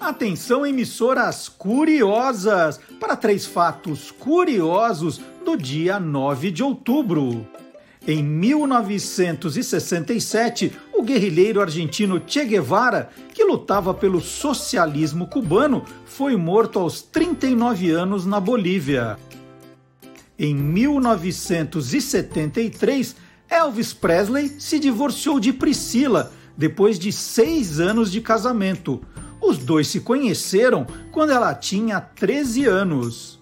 Atenção, emissoras curiosas, para três fatos curiosos do dia 9 de outubro. Em 1967, o guerrilheiro argentino Che Guevara, que lutava pelo socialismo cubano, foi morto aos 39 anos na Bolívia. Em 1973, Elvis Presley se divorciou de Priscila depois de seis anos de casamento. Os dois se conheceram quando ela tinha 13 anos.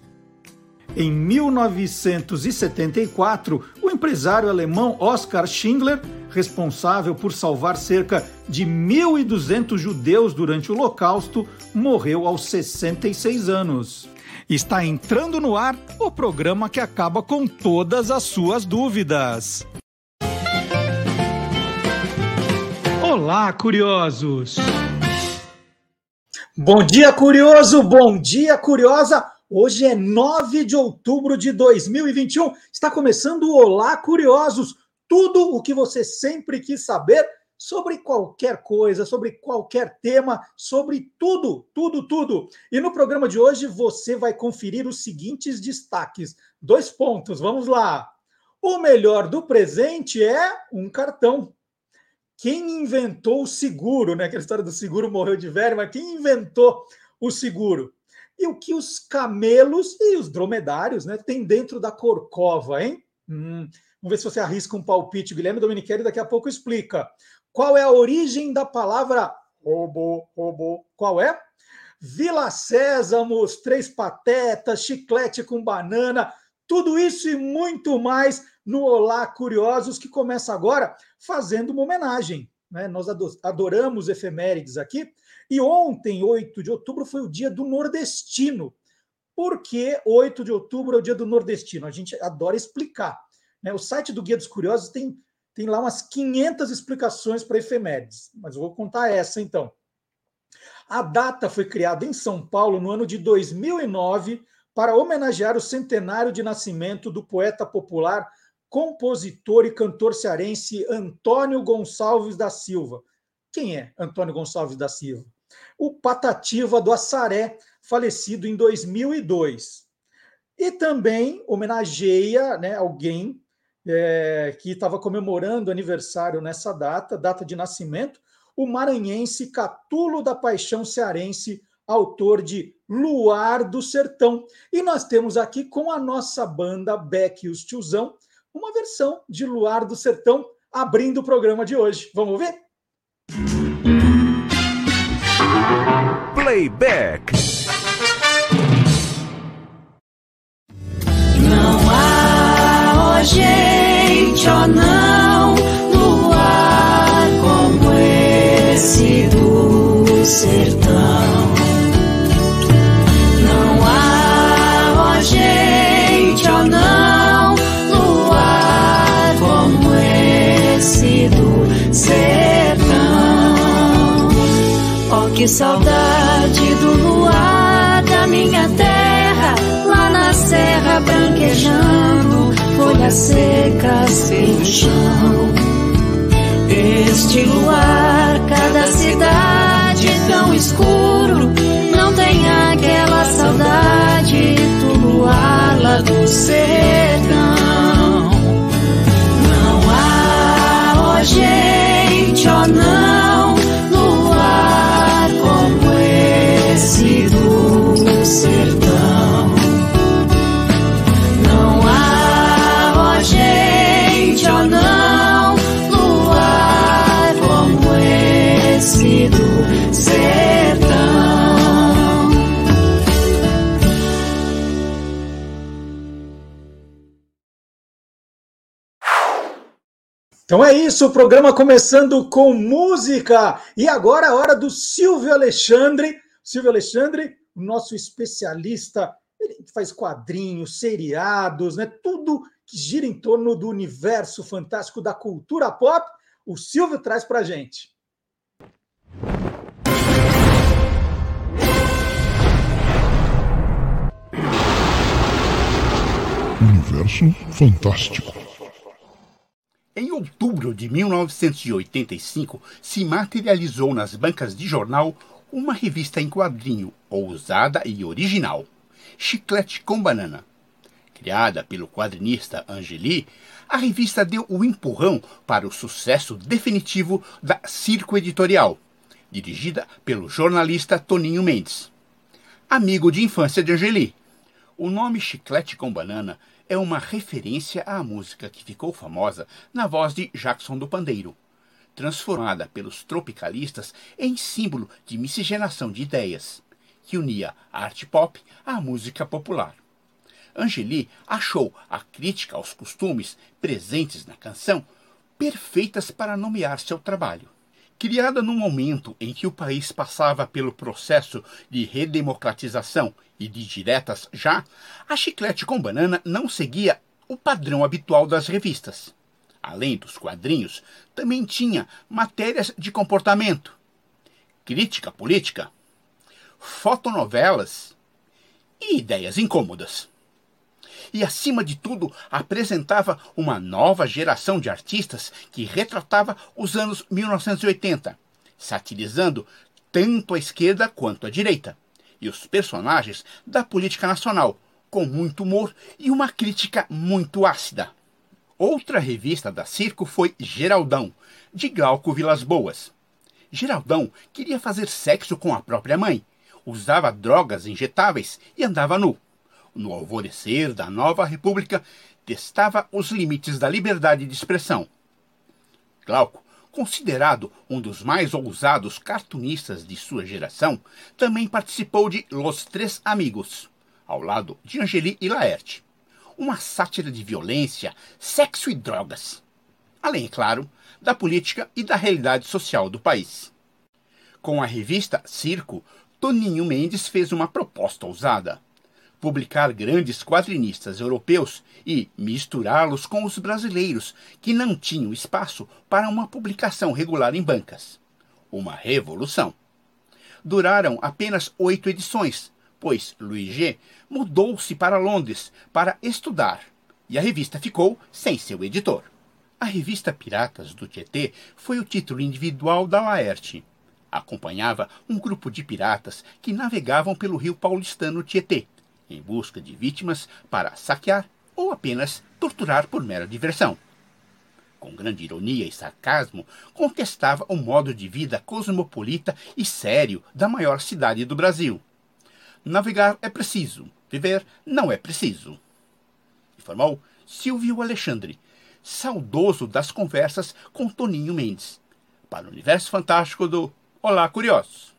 Em 1974, o empresário alemão Oskar Schindler, responsável por salvar cerca de 1.200 judeus durante o Holocausto, morreu aos 66 anos. Está entrando no ar o programa que acaba com todas as suas dúvidas. Olá, curiosos! Bom dia, curioso! Bom dia, curiosa! Hoje é 9 de outubro de 2021. Está começando o Olá, curiosos! Tudo o que você sempre quis saber sobre qualquer coisa, sobre qualquer tema, sobre tudo, tudo, tudo. E no programa de hoje você vai conferir os seguintes destaques. Dois pontos, vamos lá. O melhor do presente é um cartão. Quem inventou o seguro, né? Aquela história do seguro morreu de velho, mas quem inventou o seguro? E o que os camelos e os dromedários né, têm dentro da corcova, hein? Hum, vamos ver se você arrisca um palpite. Guilherme Domenichelli daqui a pouco explica. Qual é a origem da palavra robô? Robô. Qual é? Vila Sésamos, Três Patetas, Chiclete com Banana, tudo isso e muito mais no Olá Curiosos, que começa agora fazendo uma homenagem. Né? Nós adoramos efemérides aqui. E ontem, 8 de outubro, foi o dia do nordestino. Por que 8 de outubro é o dia do nordestino? A gente adora explicar. Né? O site do Guia dos Curiosos tem tem lá umas 500 explicações para efemérides, mas eu vou contar essa então. A data foi criada em São Paulo no ano de 2009 para homenagear o centenário de nascimento do poeta popular, compositor e cantor cearense Antônio Gonçalves da Silva. Quem é Antônio Gonçalves da Silva? O Patativa do Assaré, falecido em 2002. E também homenageia né, alguém é, que estava comemorando aniversário nessa data, data de nascimento, o maranhense Catulo da Paixão Cearense, autor de Luar do Sertão. E nós temos aqui com a nossa banda Beck e os Tiozão, uma versão de Luar do Sertão, abrindo o programa de hoje. Vamos ver? Playback. Não há hoje ou não no ar como esse do sertão. Que saudade do luar da minha terra, lá na serra branquejando folhas secas pelo chão. Este luar, cada cidade tão escuro, não tem aquela saudade do luar lá do sertão. Então é isso, o programa começando com música. E agora é a hora do Silvio Alexandre. Silvio Alexandre, nosso especialista, ele faz quadrinhos, seriados, né? Tudo que gira em torno do universo fantástico da cultura pop. O Silvio traz pra gente. Universo Fantástico. Em outubro de 1985, se materializou nas bancas de jornal uma revista em quadrinho ousada e original, Chiclete com Banana. Criada pelo quadrinista Angeli, a revista deu o empurrão para o sucesso definitivo da Circo Editorial, dirigida pelo jornalista Toninho Mendes. Amigo de infância de Angeli, o nome Chiclete com Banana é uma referência à música que ficou famosa na voz de Jackson do Pandeiro, transformada pelos tropicalistas em símbolo de miscigenação de ideias, que unia a arte pop à música popular. Angeli achou a crítica aos costumes presentes na canção perfeitas para nomear seu trabalho. Criada no momento em que o país passava pelo processo de redemocratização e de diretas já, a Chiclete com Banana não seguia o padrão habitual das revistas. Além dos quadrinhos, também tinha matérias de comportamento, crítica política, fotonovelas e ideias incômodas e, acima de tudo, apresentava uma nova geração de artistas que retratava os anos 1980, satirizando tanto a esquerda quanto a direita, e os personagens da política nacional, com muito humor e uma crítica muito ácida. Outra revista da Circo foi Geraldão, de Glauco Vilas Boas. Geraldão queria fazer sexo com a própria mãe, usava drogas injetáveis e andava nu no alvorecer da nova república, testava os limites da liberdade de expressão. Glauco, considerado um dos mais ousados cartunistas de sua geração, também participou de Los Três Amigos, ao lado de Angeli e Laerte. Uma sátira de violência, sexo e drogas. Além, é claro, da política e da realidade social do país. Com a revista Circo, Toninho Mendes fez uma proposta ousada publicar grandes quadrinistas europeus e misturá-los com os brasileiros, que não tinham espaço para uma publicação regular em bancas. Uma revolução. Duraram apenas oito edições, pois Louis G. mudou-se para Londres para estudar e a revista ficou sem seu editor. A revista Piratas do Tietê foi o título individual da Laerte. Acompanhava um grupo de piratas que navegavam pelo rio paulistano Tietê, em busca de vítimas para saquear ou apenas torturar por mera diversão. Com grande ironia e sarcasmo, contestava o modo de vida cosmopolita e sério da maior cidade do Brasil. Navegar é preciso, viver não é preciso. Informou Silvio Alexandre, saudoso das conversas com Toninho Mendes, para o universo fantástico do Olá Curiosos.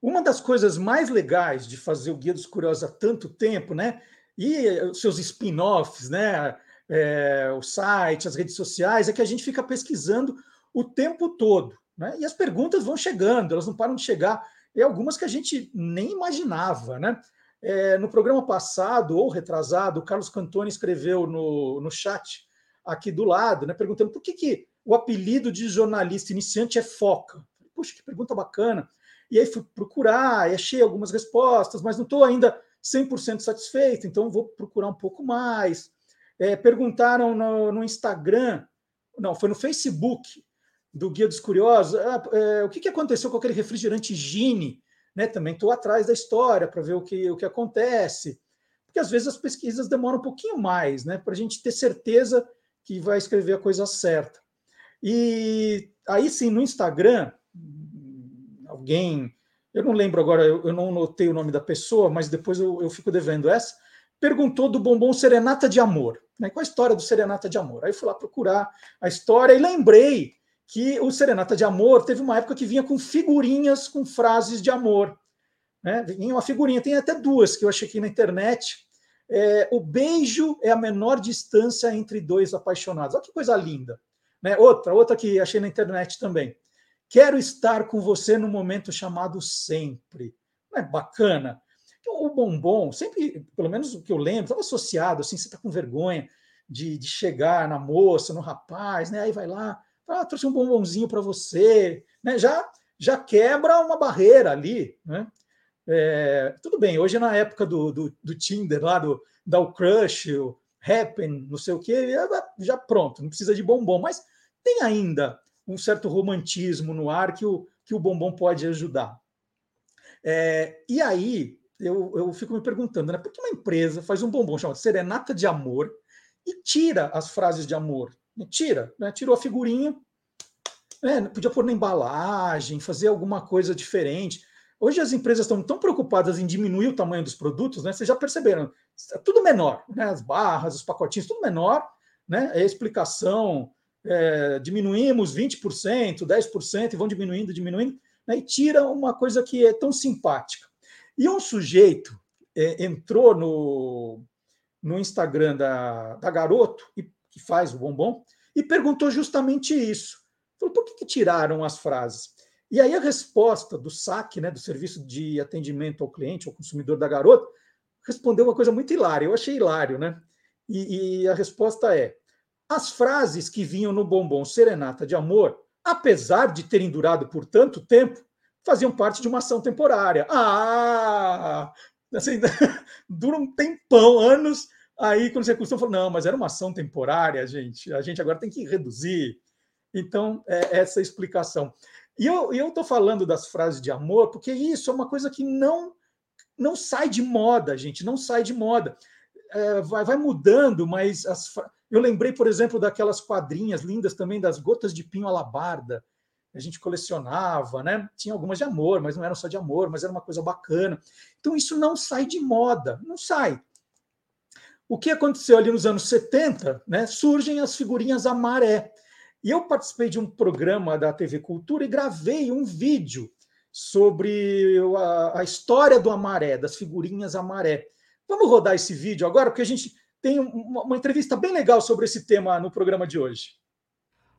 Uma das coisas mais legais de fazer o Guia dos Curiosos há tanto tempo, né? E os seus spin-offs, né? É, o site, as redes sociais, é que a gente fica pesquisando o tempo todo. Né? E as perguntas vão chegando, elas não param de chegar. E algumas que a gente nem imaginava. Né? É, no programa passado, ou retrasado, o Carlos Cantoni escreveu no, no chat aqui do lado, né, perguntando por que, que o apelido de jornalista iniciante é foca. Puxa, que pergunta bacana. E aí fui procurar, achei algumas respostas, mas não estou ainda 100% satisfeito, então vou procurar um pouco mais. É, perguntaram no, no, Instagram, não, foi no Facebook do Guia dos Curiosos, ah, é, o que, que aconteceu com aquele refrigerante Gine? Né, também estou atrás da história para ver o que, o que acontece. Porque às vezes as pesquisas demoram um pouquinho mais, né, para a gente ter certeza que vai escrever a coisa certa. E aí sim, no Instagram, alguém, eu não lembro agora, eu, eu não notei o nome da pessoa, mas depois eu, eu fico devendo essa, perguntou do bombom Serenata de Amor. Né? Qual a história do Serenata de Amor? Aí eu fui lá procurar a história e lembrei que o Serenata de Amor teve uma época que vinha com figurinhas com frases de amor. Né? Vinha uma figurinha, tem até duas que eu achei aqui na internet. É, o beijo é a menor distância entre dois apaixonados. Olha que coisa linda. Né? Outra, outra que achei na internet também. Quero estar com você no momento chamado sempre. Não é bacana? O bombom, sempre, pelo menos o que eu lembro, estava associado assim, você está com vergonha de, de, chegar na moça, no rapaz, né? Aí vai lá, ah, trouxe um bombonzinho para você, né? Já, já quebra uma barreira ali, né? É, tudo bem, hoje na época do, do, do Tinder, lá do, da o Crush, o Happen, não sei o que, já pronto, não precisa de bombom, mas tem ainda um certo romantismo no ar que o, que o bombom pode ajudar. É, e aí eu, eu fico me perguntando, né, por que uma empresa faz um bombom chamado Serenata de Amor e tira as frases de amor? Tira, né, tirou a figurinha, né, podia pôr na embalagem, fazer alguma coisa diferente. Hoje as empresas estão tão preocupadas em diminuir o tamanho dos produtos, né? Vocês já perceberam? É tudo menor, né? As barras, os pacotinhos, tudo menor, né? A explicação, é, diminuímos 20%, 10% e vão diminuindo, diminuindo, né? e tira uma coisa que é tão simpática. E um sujeito é, entrou no, no Instagram da, da Garoto, que faz o bombom, e perguntou justamente isso. Falou, por que, que tiraram as frases? E aí a resposta do SAC, né, do Serviço de Atendimento ao Cliente, ao Consumidor da Garota, respondeu uma coisa muito hilária. Eu achei hilário, né? E, e a resposta é: as frases que vinham no bombom Serenata de Amor, apesar de terem durado por tanto tempo, faziam parte de uma ação temporária. Ah! Assim, dura um tempão, anos. Aí, quando você costuma falar, não, mas era uma ação temporária, gente. A gente agora tem que reduzir. Então, é essa explicação. E eu estou falando das frases de amor porque isso é uma coisa que não não sai de moda, gente, não sai de moda. É, vai, vai mudando, mas as, eu lembrei, por exemplo, daquelas quadrinhas lindas também das gotas de pinho alabarda. A gente colecionava, né? Tinha algumas de amor, mas não eram só de amor, mas era uma coisa bacana. Então isso não sai de moda, não sai. O que aconteceu ali nos anos 70, né? Surgem as figurinhas a maré. E eu participei de um programa da TV Cultura e gravei um vídeo sobre a, a história do amaré, das figurinhas amaré. Vamos rodar esse vídeo agora, porque a gente tem uma, uma entrevista bem legal sobre esse tema no programa de hoje.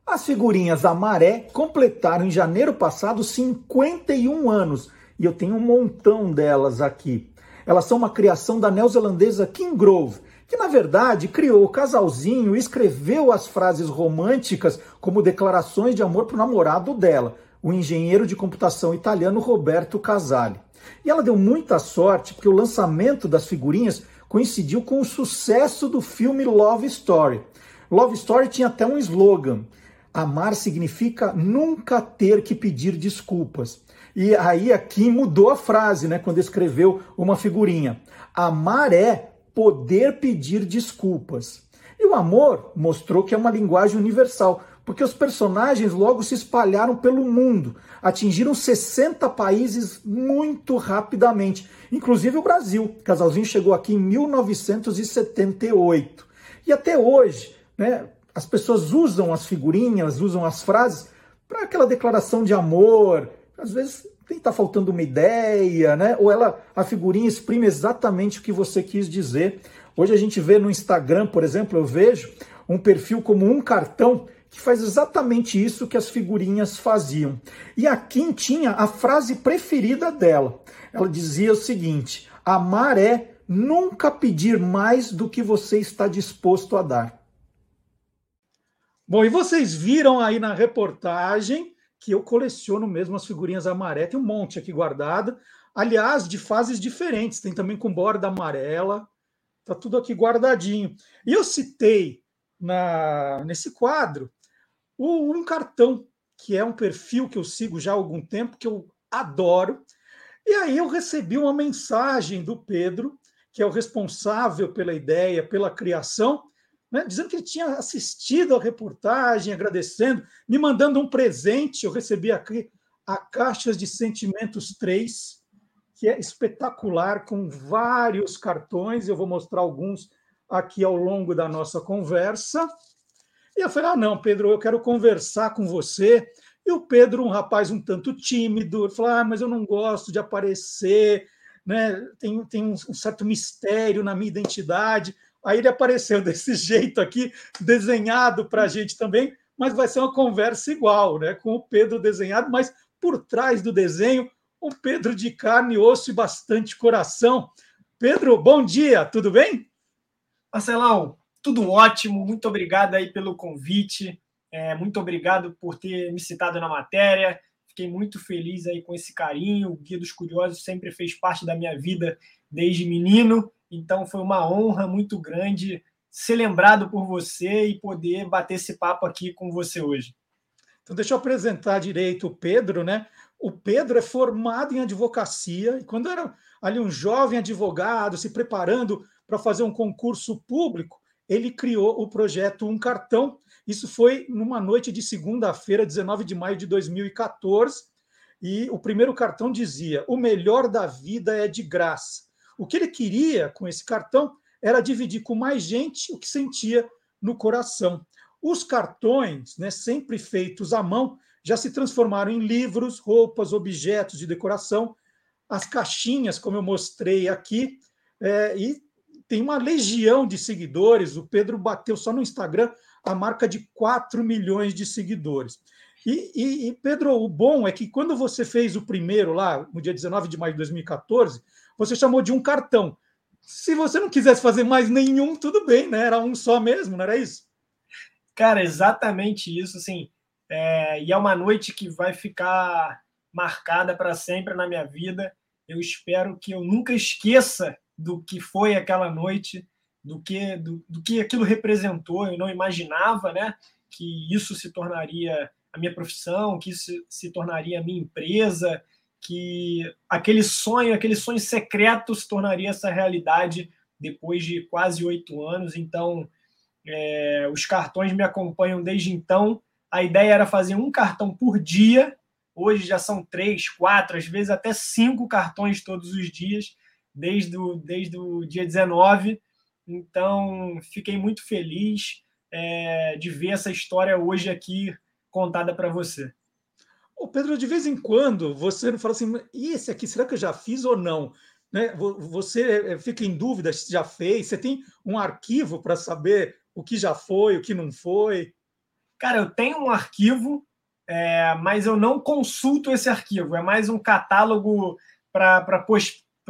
As figurinhas amaré completaram em janeiro passado 51 anos e eu tenho um montão delas aqui. Elas são uma criação da neozelandesa King Grove que na verdade criou o casalzinho e escreveu as frases românticas como declarações de amor para o namorado dela, o engenheiro de computação italiano Roberto Casali. E ela deu muita sorte porque o lançamento das figurinhas coincidiu com o sucesso do filme Love Story. Love Story tinha até um slogan: Amar significa nunca ter que pedir desculpas. E aí aqui mudou a frase, né, quando escreveu uma figurinha. Amar é poder pedir desculpas. E o amor mostrou que é uma linguagem universal, porque os personagens logo se espalharam pelo mundo, atingiram 60 países muito rapidamente, inclusive o Brasil. O casalzinho chegou aqui em 1978. E até hoje, né, as pessoas usam as figurinhas, usam as frases para aquela declaração de amor, às vezes está faltando uma ideia, né? Ou ela, a figurinha exprime exatamente o que você quis dizer. Hoje a gente vê no Instagram, por exemplo, eu vejo um perfil como um cartão que faz exatamente isso que as figurinhas faziam. E a Kim tinha a frase preferida dela. Ela dizia o seguinte: amar é nunca pedir mais do que você está disposto a dar. Bom, e vocês viram aí na reportagem que eu coleciono mesmo as figurinhas amarelas. Tem um monte aqui guardado. Aliás, de fases diferentes. Tem também com borda amarela. Tá tudo aqui guardadinho. E eu citei na, nesse quadro um cartão, que é um perfil que eu sigo já há algum tempo, que eu adoro. E aí eu recebi uma mensagem do Pedro, que é o responsável pela ideia, pela criação, né, dizendo que ele tinha assistido a reportagem, agradecendo, me mandando um presente. Eu recebi aqui a Caixas de Sentimentos 3, que é espetacular, com vários cartões. Eu vou mostrar alguns aqui ao longo da nossa conversa. E eu falei: ah, não, Pedro, eu quero conversar com você. E o Pedro, um rapaz um tanto tímido, falou: ah, mas eu não gosto de aparecer, né? tem, tem um certo mistério na minha identidade. Aí ele apareceu desse jeito aqui, desenhado para a gente também, mas vai ser uma conversa igual, né? Com o Pedro desenhado, mas por trás do desenho, um Pedro de carne, osso e bastante coração. Pedro, bom dia, tudo bem? Marcelão, tudo ótimo, muito obrigado aí pelo convite, é, muito obrigado por ter me citado na matéria. Fiquei muito feliz aí com esse carinho. O Guia dos Curiosos sempre fez parte da minha vida desde menino então foi uma honra muito grande ser lembrado por você e poder bater esse papo aqui com você hoje. Então, deixa eu apresentar direito o Pedro, né? O Pedro é formado em advocacia e quando era ali um jovem advogado se preparando para fazer um concurso público, ele criou o projeto Um Cartão. Isso foi numa noite de segunda-feira, 19 de maio de 2014, e o primeiro cartão dizia: "O melhor da vida é de graça". O que ele queria com esse cartão era dividir com mais gente o que sentia no coração. Os cartões, né, sempre feitos à mão, já se transformaram em livros, roupas, objetos de decoração, as caixinhas, como eu mostrei aqui, é, e tem uma legião de seguidores. O Pedro bateu só no Instagram a marca de 4 milhões de seguidores. E, e, e, Pedro, o bom é que quando você fez o primeiro lá, no dia 19 de maio de 2014, você chamou de um cartão. Se você não quisesse fazer mais nenhum, tudo bem, né? Era um só mesmo, não era isso? Cara, exatamente isso, assim. É, e é uma noite que vai ficar marcada para sempre na minha vida. Eu espero que eu nunca esqueça do que foi aquela noite, do que do, do que aquilo representou. Eu não imaginava, né, que isso se tornaria a minha profissão, que isso se tornaria a minha empresa, que aquele sonho, aquele sonho secreto se tornaria essa realidade depois de quase oito anos. Então, é, os cartões me acompanham desde então. A ideia era fazer um cartão por dia. Hoje já são três, quatro, às vezes até cinco cartões todos os dias, desde o, desde o dia 19. Então, fiquei muito feliz é, de ver essa história hoje aqui contada para você. Ô Pedro, de vez em quando você fala assim, e esse aqui, será que eu já fiz ou não? Né? Você é, fica em dúvida se já fez? Você tem um arquivo para saber o que já foi, o que não foi? Cara, eu tenho um arquivo, é, mas eu não consulto esse arquivo. É mais um catálogo para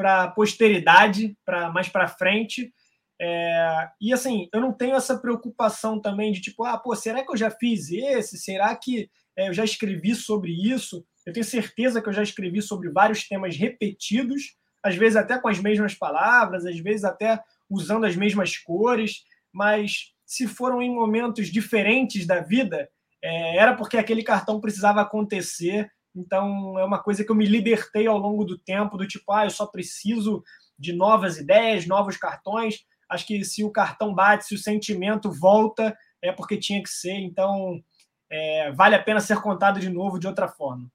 pos, posteridade, para mais para frente. É, e assim, eu não tenho essa preocupação também de tipo, ah, pô, será que eu já fiz esse? Será que é, eu já escrevi sobre isso? Eu tenho certeza que eu já escrevi sobre vários temas repetidos, às vezes até com as mesmas palavras, às vezes até usando as mesmas cores mas se foram em momentos diferentes da vida, é, era porque aquele cartão precisava acontecer. Então, é uma coisa que eu me libertei ao longo do tempo, do tipo, ah, eu só preciso de novas ideias, novos cartões. Acho que se o cartão bate, se o sentimento volta, é porque tinha que ser. Então, é, vale a pena ser contado de novo de outra forma.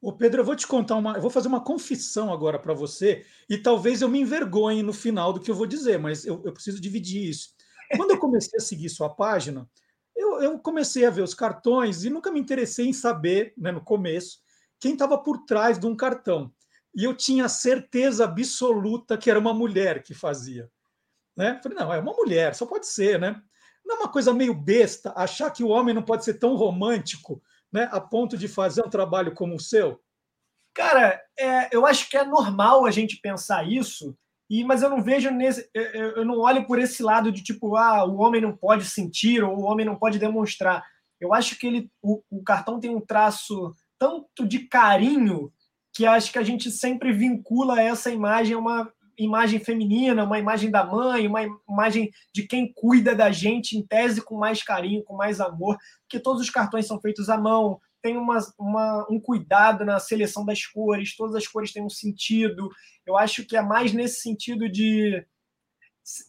Ô Pedro, eu vou te contar uma. Eu vou fazer uma confissão agora para você, e talvez eu me envergonhe no final do que eu vou dizer, mas eu, eu preciso dividir isso. Quando eu comecei a seguir sua página, eu, comecei a ver os cartões e nunca me interessei em saber, né, no começo, quem estava por trás de um cartão. E eu tinha certeza absoluta que era uma mulher que fazia. Né? Falei, não, é uma mulher, só pode ser, né? Não é uma coisa meio besta achar que o homem não pode ser tão romântico né, a ponto de fazer um trabalho como o seu? Cara, é, eu acho que é normal a gente pensar isso, e, mas eu não vejo nesse. Eu, não olho por esse lado de tipo, ah, o homem não pode sentir ou o homem não pode demonstrar. Eu acho que ele, o, o cartão tem um traço tanto de carinho que acho que a gente sempre vincula essa imagem a uma imagem feminina, uma imagem da mãe, uma imagem de quem cuida da gente, em tese, com mais carinho, com mais amor, porque todos os cartões são feitos à mão, tem uma, uma, um cuidado na seleção das cores, todas as cores têm um sentido. Eu acho que é mais nesse sentido de.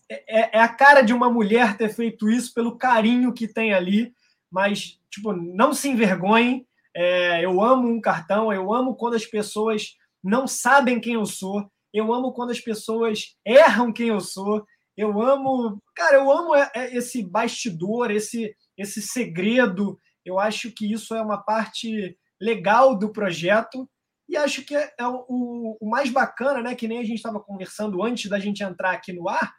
É, é, a cara de uma mulher ter feito isso pelo carinho que tem ali, mas, tipo, não se envergonhem. É, eu amo um cartão, eu amo quando as pessoas não sabem quem eu sou, eu amo quando as pessoas erram quem eu sou, eu amo. Cara, eu amo é, é, esse bastidor, esse, esse segredo eu acho que isso é uma parte legal do projeto e acho que é, é o, o, mais bacana, né? Que nem a gente estava conversando antes da gente entrar aqui no ar,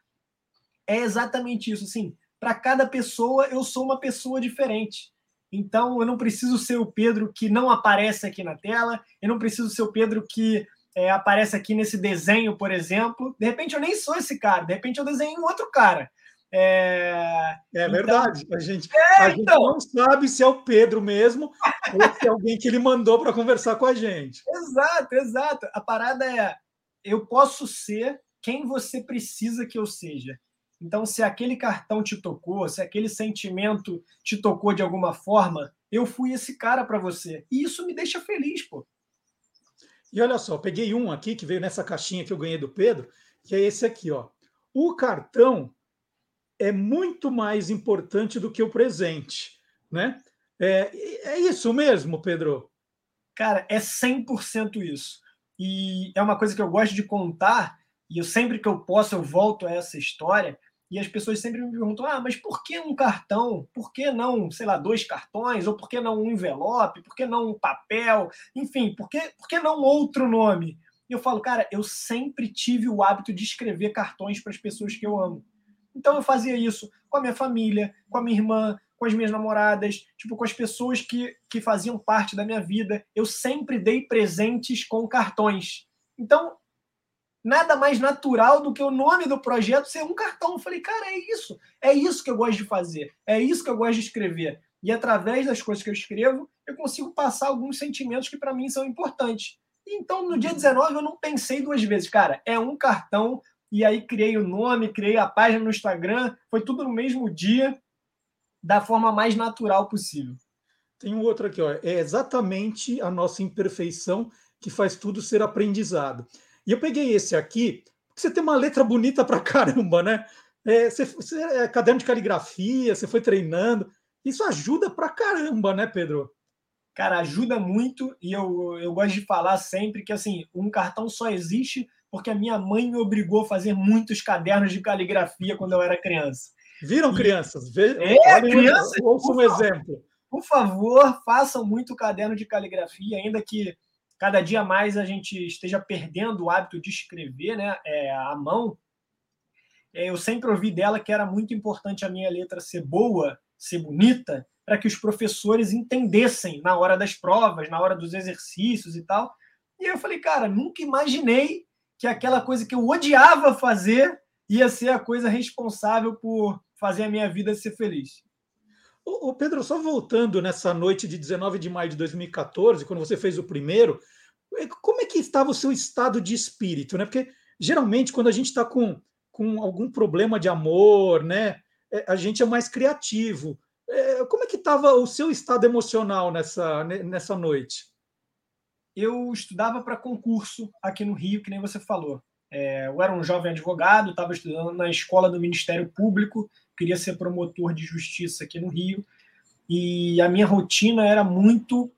é exatamente isso. Assim, para cada pessoa eu sou uma pessoa diferente. Então eu não preciso ser o Pedro que não aparece aqui na tela, eu não preciso ser o Pedro que é, aparece aqui nesse desenho, por exemplo. De repente eu nem sou esse cara, de repente eu desenho um outro cara. É, é então, verdade. A, gente, é, a gente então... não sabe se é o Pedro mesmo ou se é alguém que ele mandou para conversar com a gente. Exato, exato. A parada é: eu posso ser quem você precisa que eu seja. Então, se aquele cartão te tocou, se aquele sentimento te tocou de alguma forma, eu fui esse cara para você. E isso me deixa feliz, pô. E olha só, peguei um aqui que veio nessa caixinha que eu ganhei do Pedro, que é esse aqui, ó. O cartão é muito mais importante do que o presente, né? É, é isso mesmo, Pedro? Cara, é 100% isso. E é uma coisa que eu gosto de contar, e eu sempre que eu posso eu volto a essa história, e as pessoas sempre me perguntam: ah, mas por que um cartão? Por que não, sei lá, dois cartões? Ou por que não um envelope? Por que não um papel? Enfim, por que, por que não outro nome? E eu falo, cara, eu sempre tive o hábito de escrever cartões para as pessoas que eu amo. Então eu fazia isso com a minha família, com a minha irmã, com as minhas namoradas, tipo, com as pessoas que, que faziam parte da minha vida. Eu sempre dei presentes com cartões. Então, nada mais natural do que o nome do projeto ser um cartão. Eu falei, cara, é isso. É isso que eu gosto de fazer. É isso que eu gosto de escrever. E através das coisas que eu escrevo, eu consigo passar alguns sentimentos que para mim são importantes. Então, no dia 19, eu não pensei duas vezes. Cara, é um cartão. E aí criei o nome, criei a página no Instagram. Foi tudo no mesmo dia, da forma mais natural possível. Tem um outro aqui, ó. É exatamente a nossa imperfeição que faz tudo ser aprendizado. E eu peguei esse aqui, porque você tem uma letra bonita pra caramba, né? É, você, você, é caderno de caligrafia, você foi treinando. Isso ajuda pra caramba, né, Pedro? Cara, ajuda muito e eu, eu gosto de falar sempre que assim, um cartão só existe porque a minha mãe me obrigou a fazer muitos cadernos de caligrafia quando eu era criança. Viram, crianças? Ve... É, crianças. Ouça um exemplo. Por favor, façam muito caderno de caligrafia, ainda que cada dia mais a gente esteja perdendo o hábito de escrever né, é, à mão, é, eu sempre ouvi dela que era muito importante a minha letra ser boa, ser bonita, para que os professores entendessem na hora das provas, na hora dos exercícios e tal. E eu falei, cara, nunca imaginei que aquela coisa que eu odiava fazer ia ser a coisa responsável por fazer a minha vida ser feliz. O Pedro, só voltando nessa noite de 19 de maio de 2014, quando você fez o primeiro, é, como é que estava o seu estado de espírito, né? Porque geralmente quando a gente está com, com algum problema de amor, né, é, a gente é mais criativo. É, como é que estava o seu estado emocional nessa, nessa noite? Eu estudava para concurso aqui no Rio, que nem você falou. eu era um jovem advogado, estava estudando na escola do Ministério Público queria ser promotor de justiça aqui no Rio. E a minha rotina era muito,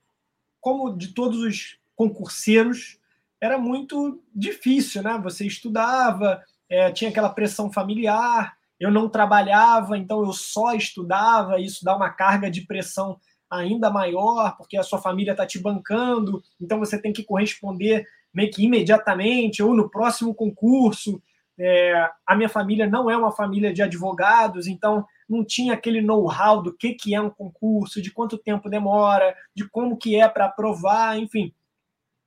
como de todos os concurseiros, era muito difícil, né? Você estudava, é, tinha aquela pressão familiar, eu não trabalhava, então eu só estudava, isso dá uma carga de pressão ainda maior, porque a sua família está te bancando, então você tem que corresponder meio que imediatamente ou no próximo concurso. É, a minha família não é uma família de advogados, então não tinha aquele know-how do que, que é um concurso, de quanto tempo demora, de como que é para aprovar, enfim.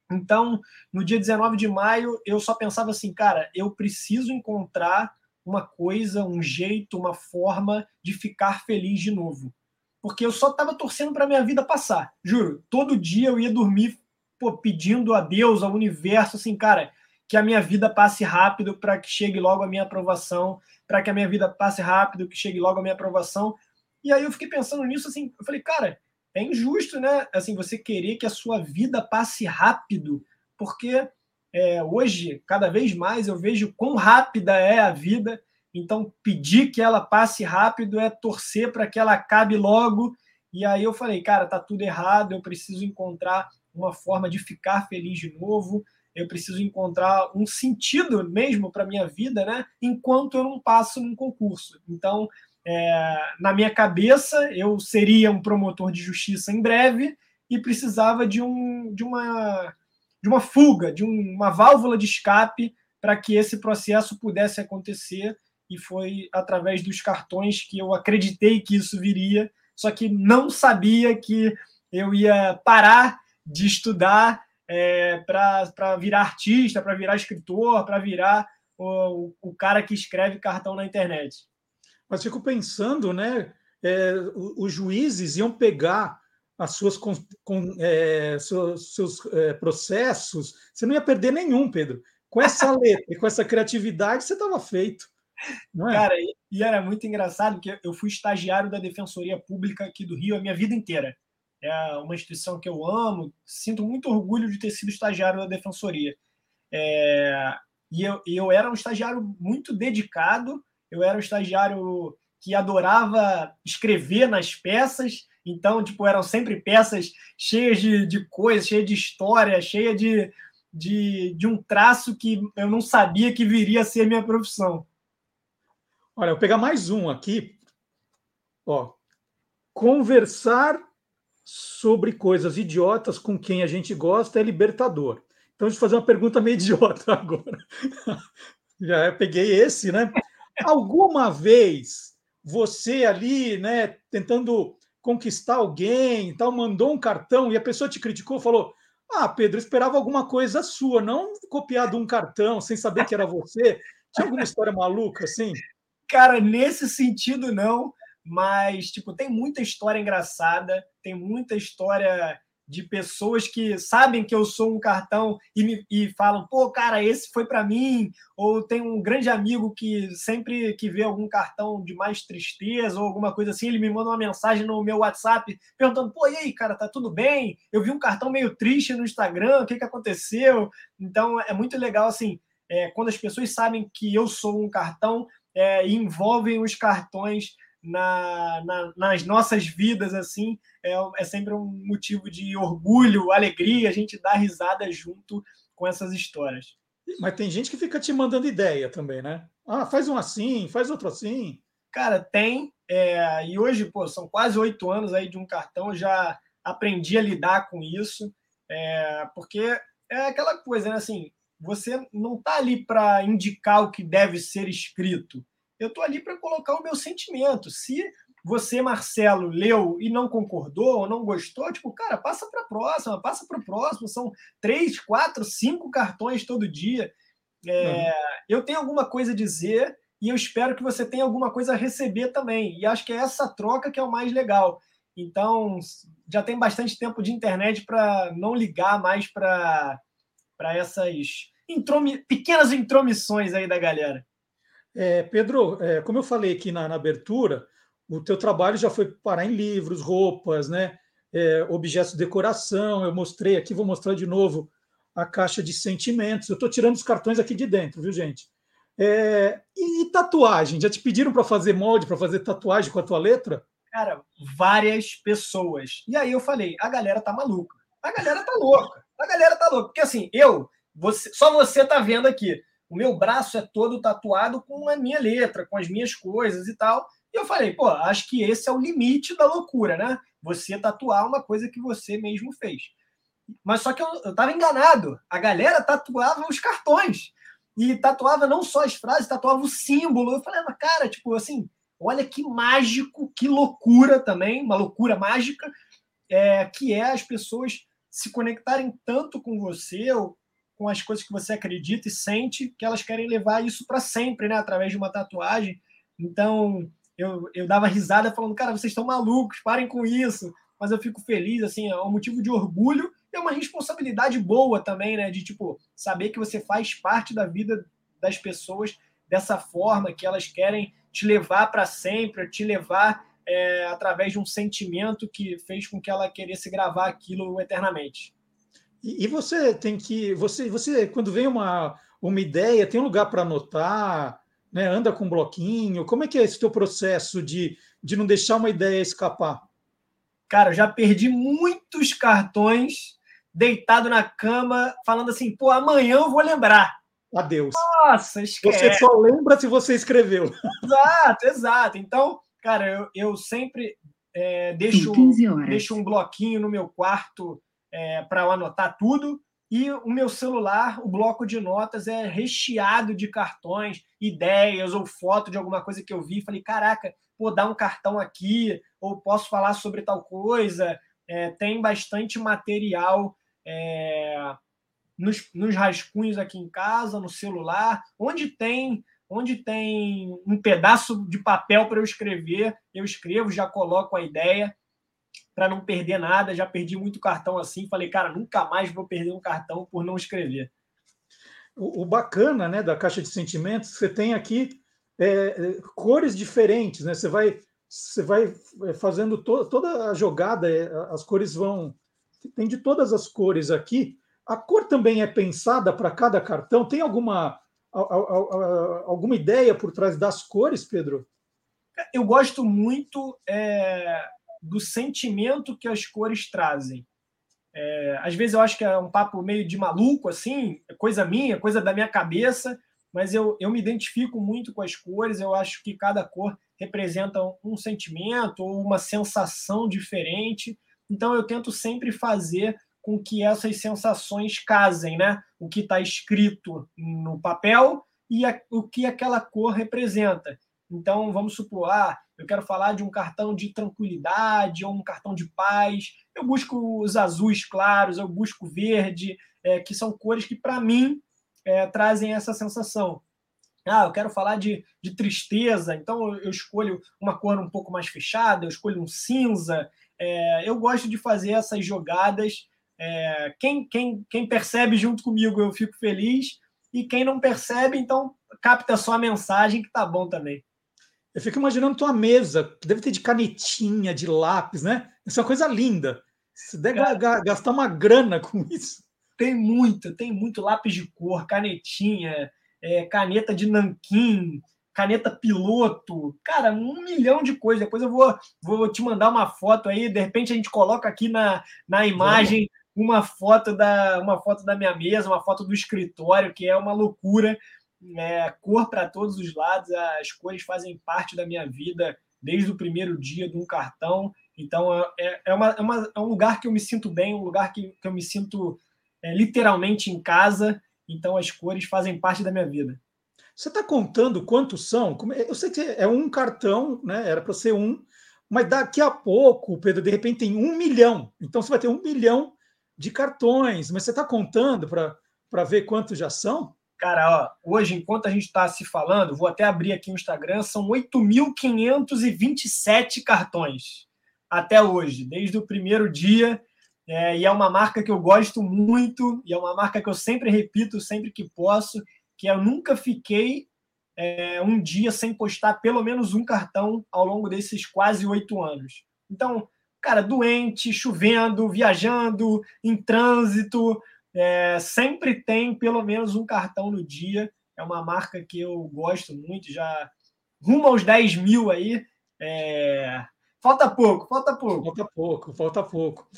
Então, no dia 19 de maio, eu só pensava assim, cara, eu preciso encontrar uma coisa, um jeito, uma forma de ficar feliz de novo. Porque eu só estava torcendo para minha vida passar. Juro, todo dia eu ia dormir pô, pedindo a Deus, ao universo, assim, cara, que a minha vida passe rápido para que chegue logo a minha aprovação, para que a minha vida passe rápido, que chegue logo a minha aprovação. E aí eu fiquei pensando nisso assim, eu falei, cara, é injusto, né? Assim, você querer que a sua vida passe rápido, porque é, hoje, cada vez mais, eu vejo quão rápida é a vida. Então, pedir que ela passe rápido é torcer para que ela acabe logo. E aí eu falei, cara, tá tudo errado, eu preciso encontrar uma forma de ficar feliz de novo eu preciso encontrar um sentido mesmo para minha vida, né? Enquanto eu não passo num concurso. Então, é, na minha cabeça, eu seria um promotor de justiça em breve e precisava de, um, de, uma, de uma fuga, de um, uma válvula de escape para que esse processo pudesse acontecer. E foi através dos cartões que eu acreditei que isso viria, só que não sabia que eu ia parar de estudar é, para virar artista, para virar escritor, para virar o, o cara que escreve cartão na internet. Mas fico pensando, né? É, os juízes iam pegar as suas com, é, seus, seus é, processos, você não ia perder nenhum, Pedro. Com essa letra e com essa criatividade, você estava feito. É? Cara, e era muito engraçado, porque eu fui estagiário da Defensoria Pública aqui do Rio a minha vida inteira. É uma instituição que eu amo, sinto muito orgulho de ter sido estagiário da Defensoria. É, e eu, eu era um estagiário muito dedicado, eu era um estagiário que adorava escrever nas peças, então, tipo, eram sempre peças cheias de, de coisas, cheias de história, cheias de, de, de um traço que eu não sabia que viria a ser minha profissão. Olha, eu vou pegar mais um aqui. Ó, conversar sobre coisas idiotas com quem a gente gosta é libertador. Então, deixa eu fazer uma pergunta meio idiota agora. Já peguei esse, né? Alguma vez você ali, né, tentando conquistar alguém, tal, mandou um cartão e a pessoa te criticou, falou: "Ah, Pedro, esperava alguma coisa sua, não copiado um cartão sem saber que era você". Tinha alguma história maluca assim? Cara, nesse sentido não, mas tipo, tem muita história engraçada, tem muita história de pessoas que sabem que eu sou um cartão e, me, e falam, pô, cara, esse foi para mim. Ou tem um grande amigo que sempre que vê algum cartão de mais tristeza ou alguma coisa assim, ele me manda uma mensagem no meu WhatsApp perguntando, pô, e aí, cara, tá tudo bem? Eu vi um cartão meio triste no Instagram, o que, que aconteceu? Então é muito legal, assim, é, quando as pessoas sabem que eu sou um cartão é, envolvem os cartões na, na, nas nossas vidas, assim, é, é sempre um motivo de orgulho, alegria, a gente dá risada junto com essas histórias. Mas tem gente que fica te mandando ideia também, né? Ah, faz um assim, faz outro assim. Cara, tem. É, e hoje, pô, são quase oito anos aí de um cartão, já aprendi a lidar com isso, é, porque é aquela coisa, né? Assim, você não está ali para indicar o que deve ser escrito. Eu estou ali para colocar o meu sentimento. Se você, Marcelo, leu e não concordou ou não gostou, tipo, cara, passa para a próxima, passa para o próximo. São três, quatro, cinco cartões todo dia. É, uhum. Eu tenho alguma coisa a dizer e eu espero que você tenha alguma coisa a receber também. E acho que é essa troca que é o mais legal. Então, já tem bastante tempo de internet para não ligar mais para essas intromi pequenas intromissões aí da galera. É, Pedro, é, como eu falei aqui na, na, abertura, o teu trabalho já foi parar em livros, roupas, né, é, objetos de decoração. Eu mostrei aqui, vou mostrar de novo a caixa de sentimentos. Eu estou tirando os cartões aqui de dentro, viu, gente? É, e, e, tatuagem? Já te pediram para fazer molde, para fazer tatuagem com a tua letra? Cara, várias pessoas. E aí eu falei, a galera tá maluca. A galera tá louca. A galera tá louca. Porque assim, eu, você, só você tá vendo aqui. O meu braço é todo tatuado com a minha letra, com as minhas coisas e tal. E eu falei, pô, acho que esse é o limite da loucura, né? Você tatuar uma coisa que você mesmo fez. Mas só que eu, eu tava enganado. A galera tatuava os cartões. E tatuava não só as frases, tatuava o símbolo. Eu falei, mas cara, tipo assim, olha que mágico, que loucura também, uma loucura mágica, é, que é as pessoas se conectarem tanto com você, ou com as coisas que você acredita e sente, que elas querem levar isso para sempre, né? Através de uma tatuagem. Então, eu, eu dava risada falando, cara, vocês estão malucos, parem com isso. Mas eu fico feliz, assim, é um motivo de orgulho e é uma responsabilidade boa também, né? De, tipo, saber que você faz parte da vida das pessoas dessa forma, que elas querem te levar para sempre, te levar é, através de um sentimento que fez com que ela queresse gravar aquilo eternamente. E, e você tem que. Você, você, quando vem uma, uma ideia, tem um lugar para anotar, né? anda com um bloquinho. Como é que é esse teu processo de, de não deixar uma ideia escapar? Cara, eu já perdi muitos cartões deitado na cama, falando assim, pô, amanhã eu vou lembrar. Adeus. Nossa, esquece. Você só lembra se você escreveu. Exato, exato. Então, cara, eu, eu sempre é, deixo, deixo um bloquinho no meu quarto é, para eu anotar tudo. E o meu celular, o bloco de notas é recheado de cartões, ideias ou foto de alguma coisa que eu vi. Falei, caraca, vou dar um cartão aqui, ou posso falar sobre tal coisa. É, tem bastante material é, nos, nos rascunhos aqui em casa, no celular, onde tem onde tem um pedaço de papel para eu escrever, eu escrevo, já coloco a ideia para não perder nada. Já perdi muito cartão assim. Falei, cara, nunca mais vou perder um cartão por não escrever. O, bacana né, da caixa de sentimentos, você tem aqui é, é, cores diferentes, né? Você vai, você vai é, fazendo to, toda a jogada, é, as cores vão. Tem de todas as cores aqui. A cor também é pensada para cada cartão? Tem alguma, alguma ideia por trás das cores, Pedro? Eu gosto muito é, do sentimento que as cores trazem. É, às vezes eu acho que é um papo meio de maluco, assim, coisa minha, coisa da minha cabeça, mas eu, eu me identifico muito com as cores, eu acho que cada cor representa um sentimento ou uma sensação diferente, então eu tento sempre fazer com que essas sensações casem, né? O que está escrito no papel e a, o que aquela cor representa. Então, vamos supor, ah, eu quero falar de um cartão de tranquilidade ou um cartão de paz. Eu busco os azuis claros, eu busco verde, é, que são cores que, para mim, é, trazem essa sensação. Ah, eu quero falar de, de tristeza, então eu escolho uma cor um pouco mais fechada, eu escolho um cinza. É, eu gosto de fazer essas jogadas é, quem, quem, quem percebe junto comigo, eu fico feliz. E quem não percebe, então capta só a mensagem que tá bom também. Eu fico imaginando tua mesa, deve ter de canetinha, de lápis, né? Isso é uma coisa linda. Você deve Cara, gastar uma grana com isso. Tem muito, tem muito lápis de cor, canetinha, é, caneta de nanquim, caneta piloto, cara, um milhão de coisas. Depois eu vou, vou te mandar uma foto aí, de repente a gente coloca aqui na, na imagem uma foto da uma foto da minha mesa, uma foto do escritório, que é uma loucura. É, cor para todos os lados, as cores fazem parte da minha vida desde o primeiro dia de um cartão. Então é, é, uma, é, uma, é um lugar que eu me sinto bem, um lugar que, que eu me sinto é, literalmente em casa. Então as cores fazem parte da minha vida. Você está contando quantos são? É, eu sei que é um cartão, né? Era para ser um, mas daqui a pouco, Pedro, de repente tem um milhão. Então você vai ter um milhão de cartões, mas você está contando para ver quantos já são? Cara, ó, hoje, enquanto a gente está se falando, vou até abrir aqui o Instagram, são 8.527 cartões até hoje, desde o primeiro dia. É, e é uma marca que eu gosto muito, e é uma marca que eu sempre repito, sempre que posso, que eu nunca fiquei é, um dia sem postar pelo menos um cartão ao longo desses quase oito anos. Então, cara, doente, chovendo, viajando, em trânsito, é, sempre tem pelo menos um cartão no dia. É uma marca que eu gosto muito, já rumo aos 10 mil aí. É... Falta pouco, falta pouco. Falta pouco, falta pouco.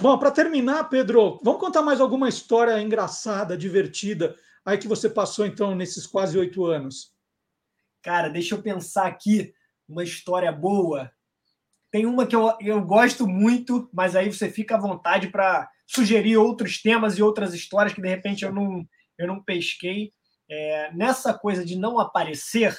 Bom, para terminar, Pedro, vamos contar mais alguma história engraçada, divertida, aí que você passou, então, nesses quase oito anos? Cara, deixa eu pensar aqui uma história boa. Tem uma que eu, eu gosto muito, mas aí você fica à vontade para sugerir outros temas e outras histórias que de repente eu não, eu não pesquei. É, nessa coisa de não aparecer,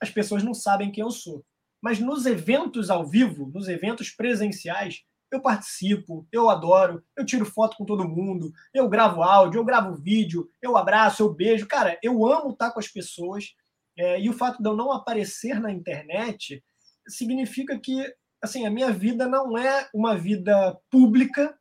as pessoas não sabem quem eu sou. Mas nos eventos ao vivo, nos eventos presenciais, eu participo, eu adoro, eu tiro foto com todo mundo, eu gravo áudio, eu gravo vídeo, eu abraço, eu beijo. Cara, eu amo estar com as pessoas. É, e o fato de eu não aparecer na internet significa que assim, a minha vida não é uma vida pública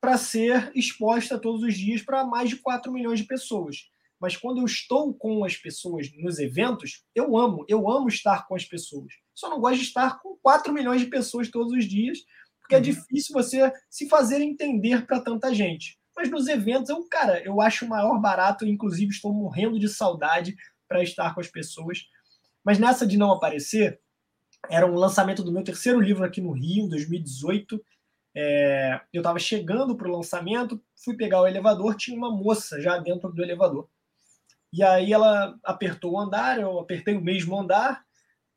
para ser exposta todos os dias para mais de 4 milhões de pessoas. Mas quando eu estou com as pessoas nos eventos, eu amo, eu amo estar com as pessoas. Só não gosto de estar com 4 milhões de pessoas todos os dias, porque é uhum. é difícil você se fazer entender para tanta gente. Mas nos eventos, eu, cara, eu acho o maior barato, inclusive estou morrendo de saudade para estar com as pessoas. Mas nessa de não aparecer, era um lançamento do meu terceiro livro aqui no Rio, em 2018. É, eu estava chegando para o lançamento, fui pegar o elevador, tinha uma moça já dentro do elevador. E aí ela apertou o andar, eu apertei o mesmo andar,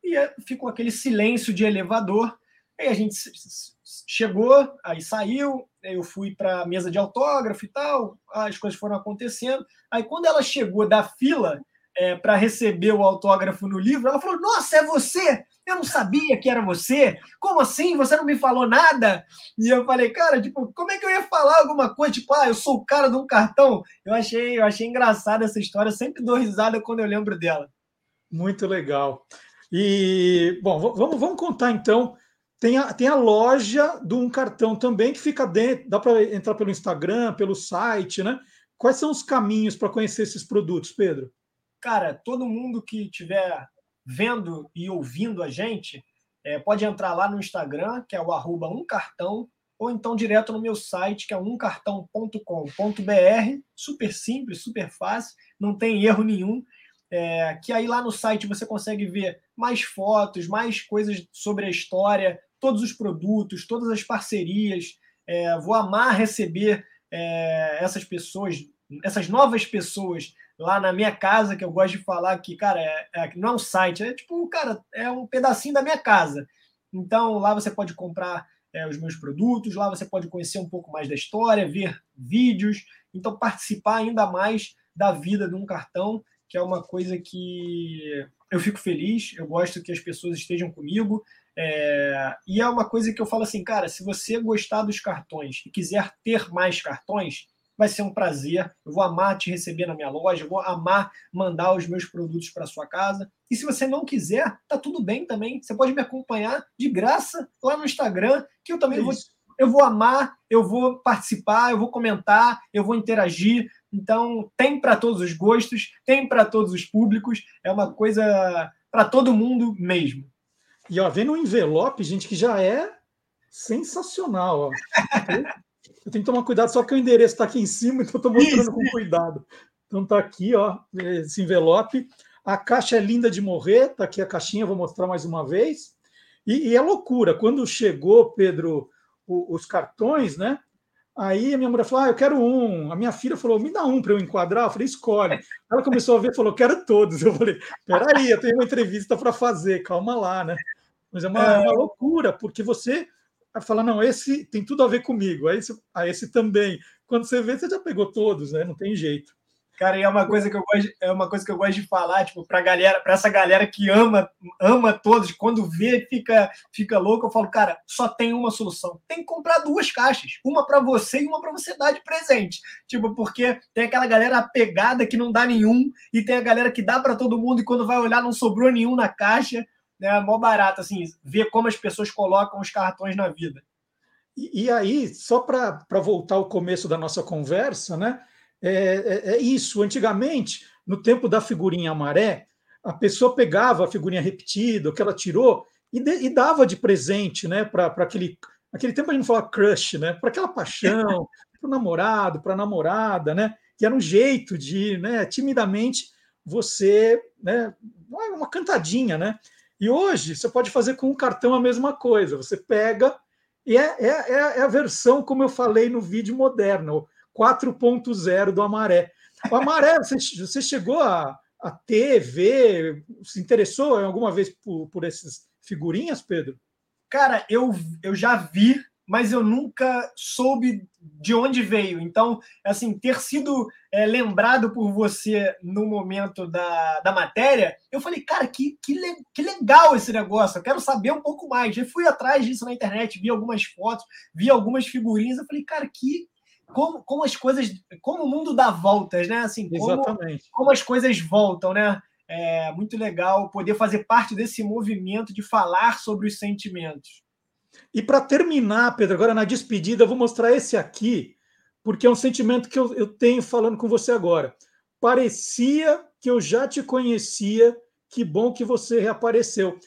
e ficou aquele silêncio de elevador. Aí a gente chegou, aí saiu, eu fui para a mesa de autógrafo e tal, as coisas foram acontecendo. Aí quando ela chegou da fila é, para receber o autógrafo no livro, ela falou: Nossa, é você! Eu não sabia que era você. Como assim? Você não me falou nada? E eu falei, cara, tipo, como é que eu ia falar alguma coisa? Tipo, ah, eu sou o cara de um cartão. Eu achei, eu achei engraçada essa história. Eu sempre dou risada quando eu lembro dela. Muito legal. E, bom, vamos, vamos contar então. Tem a, tem a loja de um cartão também que fica dentro. Dá para entrar pelo Instagram, pelo site, né? Quais são os caminhos para conhecer esses produtos, Pedro? Cara, todo mundo que tiver vendo e ouvindo a gente, é, pode entrar lá no Instagram, que é o arroba um cartão, ou então direto no meu site, que é umcartão.com.br. Super simples, super fácil, não tem erro nenhum. É, que aí lá no site você consegue ver mais fotos, mais coisas sobre a história, todos os produtos, todas as parcerias. É, vou amar receber é, essas pessoas, essas novas pessoas lá na minha casa, que eu gosto de falar que, cara, é, é, não é um site, é tipo, cara, é um pedacinho da minha casa. Então, lá você pode comprar é, os meus produtos, lá você pode conhecer um pouco mais da história, ver vídeos, então participar ainda mais da vida de um cartão, que é uma coisa que eu fico feliz, eu gosto que as pessoas estejam comigo, é, e é uma coisa que eu falo assim, cara, se você gostar dos cartões e quiser ter mais cartões, vai ser um prazer. Eu vou amar te receber na minha loja, eu vou amar mandar os meus produtos para sua casa. E se você não quiser, tá tudo bem também. Você pode me acompanhar de graça lá no Instagram, que eu também vou, eu vou amar, eu vou participar, eu vou comentar, eu vou interagir. Então, tem para todos os gostos, tem para todos os públicos, é uma coisa para todo mundo mesmo. E ó, vendo um envelope, gente, que já é sensacional. Ó. Eu tenho que tomar cuidado, só que o endereço está aqui em cima, então estou mostrando Isso. com cuidado. Então está aqui, ó, esse envelope. A caixa é linda de morrer, está aqui a caixinha, vou mostrar mais uma vez. E, e é loucura, quando chegou, Pedro, o, os cartões, né? Aí a minha mulher falou: Ah, eu quero um. A minha filha falou: Me dá um para eu enquadrar. Eu falei: Escolhe. Ela começou a ver e falou: Quero todos. Eu falei: Peraí, eu tenho uma entrevista para fazer, calma lá, né? Mas é uma, é uma loucura, porque você fala, não, esse tem tudo a ver comigo, a esse, a esse também. Quando você vê, você já pegou todos, né? Não tem jeito. Cara, e é uma coisa que eu gosto, é uma coisa que eu gosto de falar, tipo, para galera, para essa galera que ama, ama todos, quando vê fica fica louco, eu falo, cara, só tem uma solução. Tem que comprar duas caixas, uma para você e uma para você dar de presente. Tipo, porque tem aquela galera apegada que não dá nenhum e tem a galera que dá para todo mundo e quando vai olhar não sobrou nenhum na caixa né, mó barato, assim, ver como as pessoas colocam os cartões na vida. E, e aí, só para voltar ao começo da nossa conversa, né? É, é, é, isso. Antigamente, no tempo da figurinha maré, a pessoa pegava a figurinha repetida, o que ela tirou, e, de, e dava de presente, né? Para aquele. Aquele tempo a gente não falava crush, né? Para aquela paixão, para o namorado, para a namorada, né? Que era um jeito de, né, timidamente, você, né? Uma cantadinha, né? E hoje você pode fazer com o cartão a mesma coisa. Você pega e é, é, é, é a versão, como eu falei no vídeo moderno, 4.0 do Amaré. O Amaré, você, você chegou a, a ter, ver, se interessou alguma vez por, por essas figurinhas, Pedro? Cara, eu, eu já vi mas eu nunca soube de onde veio. Então, assim, ter sido é, lembrado por você no momento da, da matéria, eu falei, cara, que, que, le, que legal esse negócio, eu quero saber um pouco mais. Eu fui atrás disso na internet, vi algumas fotos, vi algumas figurinhas, eu falei, cara, que. Como, como as coisas. Como o mundo dá voltas, né? Assim, como, Exatamente. como as coisas voltam, né? É muito legal poder fazer parte desse movimento de falar sobre os sentimentos. E para terminar, Pedro, agora na despedida, eu vou mostrar esse aqui, porque é um sentimento que eu, eu tenho falando com você agora. Parecia que eu já te conhecia, que bom que você reapareceu.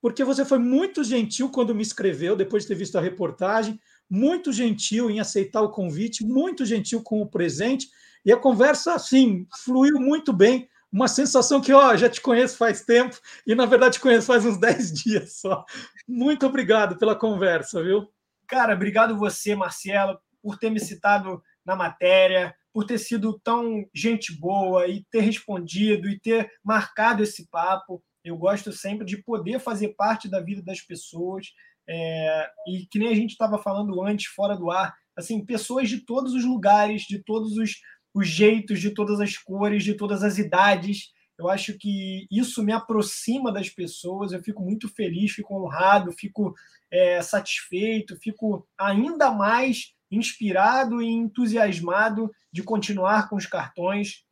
Porque você foi muito gentil quando me escreveu, depois de ter visto a reportagem, muito gentil em aceitar o convite, muito gentil com o presente, e a conversa, assim, fluiu muito bem uma sensação que, ó, já te conheço faz tempo e, na verdade, conheço faz uns 10 dias só. Muito obrigado pela conversa, viu? Cara, obrigado você, Marcelo, por ter me citado na matéria, por ter sido tão gente boa e ter respondido e ter marcado esse papo. Eu gosto sempre de poder fazer parte da vida das pessoas. É, e que nem a gente estava falando antes, fora do ar, assim, pessoas de todos os lugares, de todos os os jeitos de todas as cores, de todas as idades. Eu acho que isso me aproxima das pessoas. Eu fico muito feliz, fico honrado, fico é, satisfeito, fico ainda mais inspirado e entusiasmado de continuar com os cartões,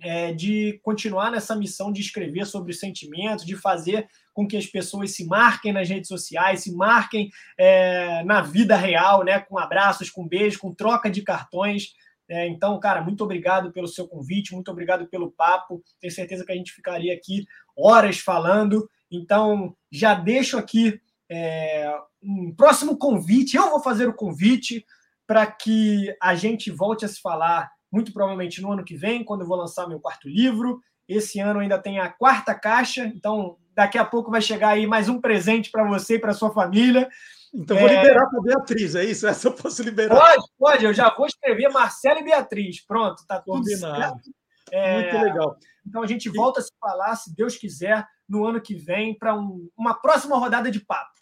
é, de continuar nessa missão de escrever sobre os sentimentos, de fazer com que as pessoas se marquem nas redes sociais, se marquem é, na vida real, né, com abraços, com beijos, com troca de cartões É, então, cara, muito obrigado pelo seu convite, muito obrigado pelo papo. Tenho certeza que a gente ficaria aqui horas falando. Então, já deixo aqui é, um próximo convite. Eu vou fazer o convite para que a gente volte a se falar, muito provavelmente no ano que vem, quando eu vou lançar meu quarto livro. Esse ano ainda tem a quarta caixa, então daqui a pouco vai chegar aí mais um presente para você e para sua família. Então vou é... liberar para Beatriz, é isso? Essa eu posso liberar. Pode, pode, eu já vou escrever Marcelo e Beatriz. Pronto, tá tudo Combinado. certo. É... Muito legal. Então a gente volta a se falar, se Deus quiser, no ano que vem, para um, uma próxima rodada de papo.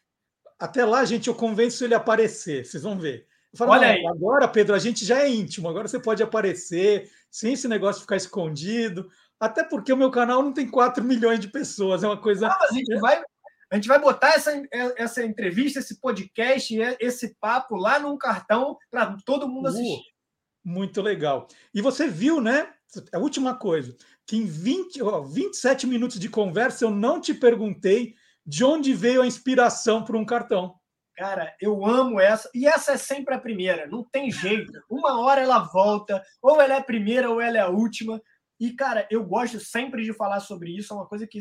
Até lá, gente, eu convenço ele a aparecer, vocês vão ver. Falo, Olha aí. Agora, Pedro, a gente já é íntimo, agora você pode aparecer, sem esse negócio ficar escondido. Até porque o meu canal não tem 4 milhões de pessoas, é uma coisa. Não, a gente vai, a gente vai botar essa, essa entrevista, esse podcast, esse papo lá num cartão para todo mundo assistir. Uh, muito legal. E você viu, né? A última coisa, que em 20, ó, 27 minutos de conversa eu não te perguntei de onde veio a inspiração para um cartão. Cara, eu amo essa. E essa é sempre a primeira, não tem jeito. Uma hora ela volta, ou ela é a primeira ou ela é a última. E, cara, eu gosto sempre de falar sobre isso. É uma coisa que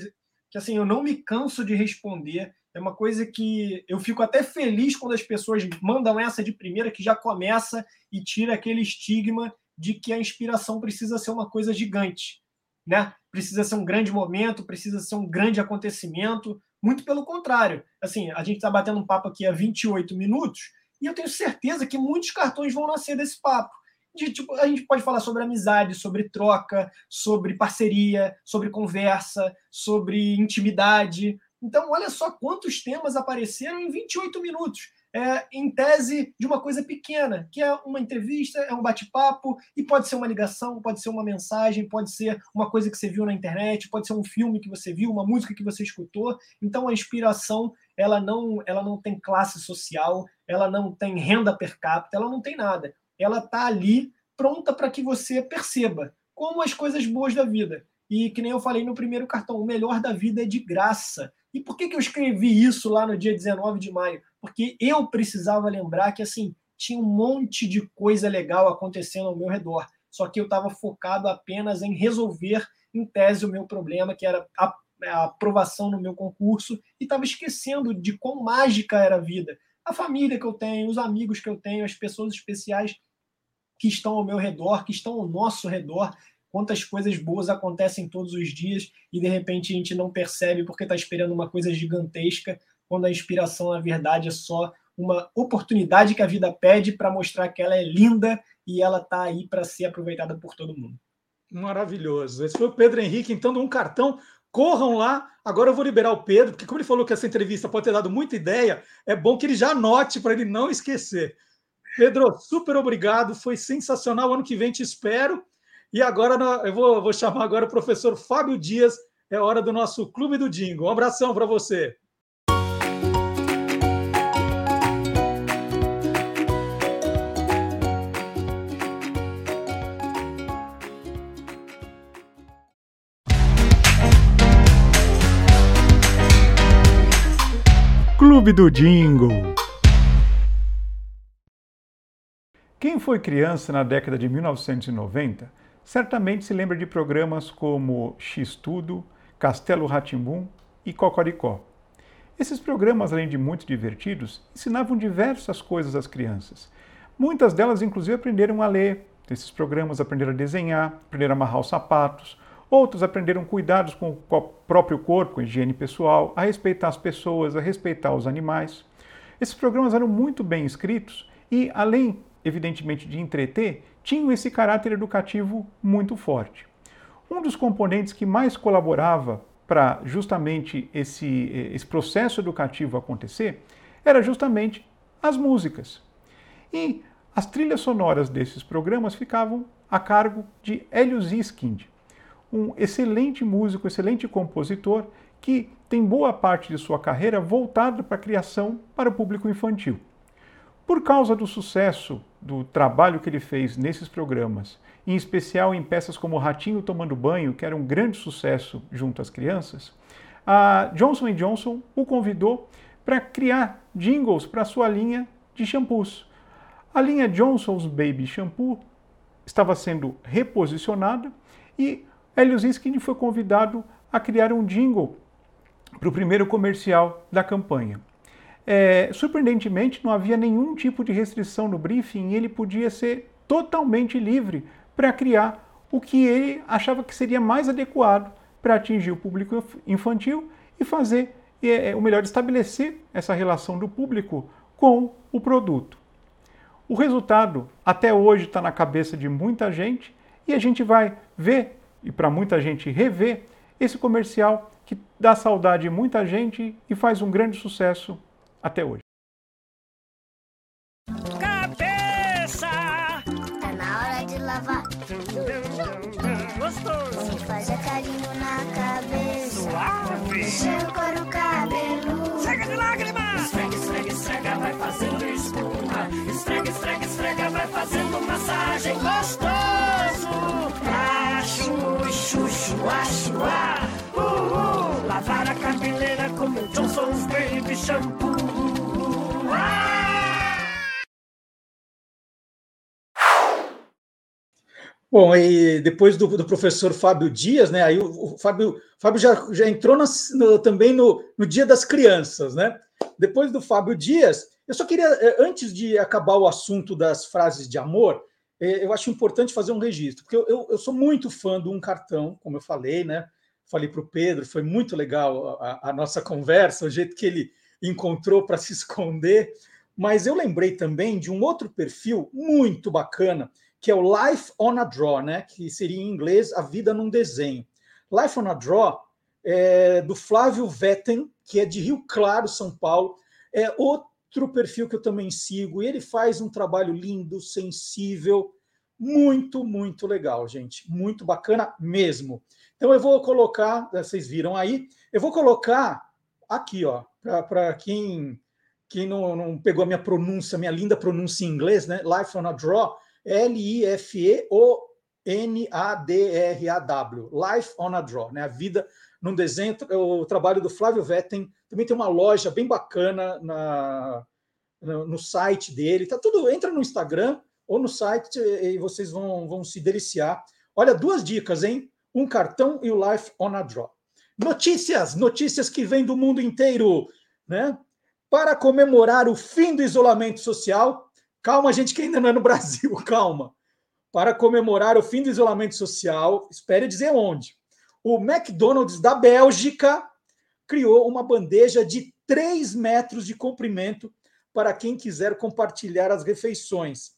que assim, eu não me canso de responder. É uma coisa que eu fico até feliz quando as pessoas mandam essa de primeira, que já começa e tira aquele estigma de que a inspiração precisa ser uma coisa gigante, né? Precisa ser um grande momento, precisa ser um grande acontecimento. Muito pelo contrário. Assim, a gente está batendo um papo aqui há 28 minutos e eu tenho certeza que muitos cartões vão nascer desse papo de tipo, a gente pode falar sobre amizade, sobre troca, sobre parceria, sobre conversa, sobre intimidade. Então, olha só quantos temas apareceram em 28 minutos. É, em tese de uma coisa pequena, que é uma entrevista, é um bate-papo, e pode ser uma ligação, pode ser uma mensagem, pode ser uma coisa que você viu na internet, pode ser um filme que você viu, uma música que você escutou. Então a inspiração ela não, ela não tem classe social, ela não tem renda per capita, ela não tem nada ela está ali pronta para que você perceba como as coisas boas da vida. E que nem eu falei no primeiro cartão, o melhor da vida é de graça. E por que, que eu escrevi isso lá no dia 19 de maio? Porque eu precisava lembrar que assim tinha um monte de coisa legal acontecendo ao meu redor. Só que eu estava focado apenas em resolver, em tese, o meu problema, que era a, a aprovação no meu concurso, e estava esquecendo de quão mágica era a vida. A família que eu tenho, os amigos que eu tenho, as pessoas especiais que estão ao meu redor, que estão ao nosso redor. Quantas coisas boas acontecem todos os dias e de repente a gente não percebe porque está esperando uma coisa gigantesca, quando a inspiração, na verdade, é só uma oportunidade que a vida pede para mostrar que ela é linda e ela está aí para ser aproveitada por todo mundo. Maravilhoso. Esse foi o Pedro Henrique, então, um cartão. Corram lá. Agora eu vou liberar o Pedro, porque, como ele falou que essa entrevista pode ter dado muita ideia, é bom que ele já anote para ele não esquecer. Pedro, super obrigado, foi sensacional. Ano que vem te espero. E agora eu vou, vou chamar agora o professor Fábio Dias. É hora do nosso Clube do Dingo. Um abração para você. Clube do Dingo. Quem foi criança na década de 1990 certamente se lembra de programas como X-Tudo, Castelo Ratimbum e Cocoricó. Esses programas, além de muito divertidos, ensinavam diversas coisas às crianças. Muitas delas, inclusive, aprenderam a ler. Esses programas aprenderam a desenhar, aprenderam a amarrar os sapatos. Outros aprenderam cuidados com o próprio corpo, higiene pessoal, a respeitar as pessoas, a respeitar os animais. Esses programas eram muito bem escritos e, além evidentemente de entreter, tinham esse caráter educativo muito forte. Um dos componentes que mais colaborava para justamente esse, esse processo educativo acontecer era justamente as músicas. E as trilhas sonoras desses programas ficavam a cargo de Hélio Ziskind, um excelente músico, excelente compositor que tem boa parte de sua carreira voltada para a criação para o público infantil. Por causa do sucesso do trabalho que ele fez nesses programas, em especial em peças como Ratinho Tomando Banho, que era um grande sucesso junto às crianças, a Johnson Johnson o convidou para criar jingles para sua linha de shampoos. A linha Johnson's Baby Shampoo estava sendo reposicionada e Hélio Ziskin foi convidado a criar um jingle para o primeiro comercial da campanha. É, surpreendentemente, não havia nenhum tipo de restrição no briefing e ele podia ser totalmente livre para criar o que ele achava que seria mais adequado para atingir o público infantil e fazer, é, é, o melhor, estabelecer essa relação do público com o produto. O resultado até hoje está na cabeça de muita gente e a gente vai ver, e para muita gente rever, esse comercial que dá saudade em muita gente e faz um grande sucesso até hoje. Cabeça! Tá na hora de lavar. Gostoso! Se fazer carinho na cabeça. Suave! Enxerga o cabelo. Chega de lágrimas! Esfrega, esfrega, esfrega, vai fazendo espuma. Esfrega, esfrega, esfrega, vai fazendo massagem. Gostoso! Acho, chuchu, acho, ah! Uh, uh. Lavar a cabeleira como Johnson's Baby Shampoo. Bom, e depois do, do, professor Fábio Dias, né? Aí o, o Fábio, Fábio já, já entrou no, também no, no Dia das Crianças, né? Depois do Fábio Dias, eu só queria, eh, antes de acabar o assunto das frases de amor, eh, eu acho importante fazer um registro, porque eu, eu, eu sou muito fã de um cartão, como eu falei, né? Falei para o Pedro, foi muito legal a, a nossa conversa, o jeito que ele encontrou para se esconder. Mas eu lembrei também de um outro perfil muito bacana, que é o Life on a Draw, né? que seria em inglês A Vida num Desenho. Life on a Draw é do Flávio Vetten, que é de Rio Claro, São Paulo. É outro perfil que eu também sigo, e ele faz um trabalho lindo, sensível, muito, muito legal, gente. Muito bacana mesmo. Então eu vou colocar, vocês viram aí, eu vou colocar aqui, ó, para quem, quem não, não, pegou a minha pronúncia, minha linda pronúncia em inglês, né? Life on a Draw, L-I-F-E-O-N-A-D-R-A-W, Life on a Draw, né? A vida num desenho, o trabalho do Flávio Vetten, também tem uma loja bem bacana na, no, site dele, tá tudo, entra no Instagram ou no site e vocês vão, vão se deliciar. Olha, duas dicas, hein? Um cartão e o Life on a Draw. Notícias, notícias que vêm do mundo inteiro, né? Para comemorar o fim do isolamento social, calma, gente, que ainda não é no Brasil, calma. Para comemorar o fim do isolamento social, espere dizer onde. O McDonald's da Bélgica criou uma bandeja de 3 metros de comprimento para quem quiser compartilhar as refeições.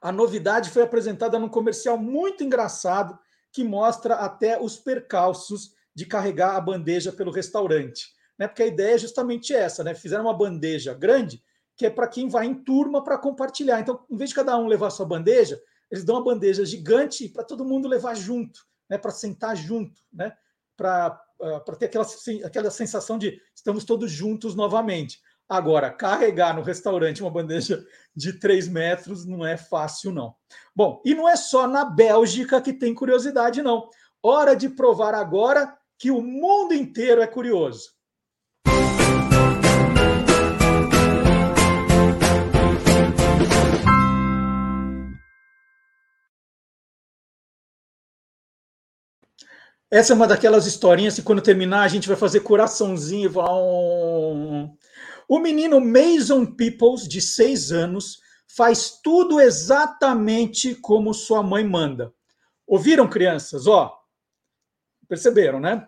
A novidade foi apresentada num comercial muito engraçado que mostra até os percalços de carregar a bandeja pelo restaurante. Né? Porque a ideia é justamente essa, né? Fizeram uma bandeja grande que é para quem vai em turma para compartilhar. Então, em vez de cada um levar sua bandeja, eles dão uma bandeja gigante para todo mundo levar junto, né? Para sentar junto, né? Para uh, ter aquela, aquela sensação de estamos todos juntos novamente. Agora, carregar no restaurante uma bandeja de 3 metros não é fácil, não. Bom, e não é só na Bélgica que tem curiosidade, não. Hora de provar agora que o mundo inteiro é curioso. Essa é uma daquelas historinhas que quando terminar a gente vai fazer coraçãozinho. Um... O menino Mason Peoples, de seis anos, faz tudo exatamente como sua mãe manda. Ouviram, crianças? Ó, perceberam, né?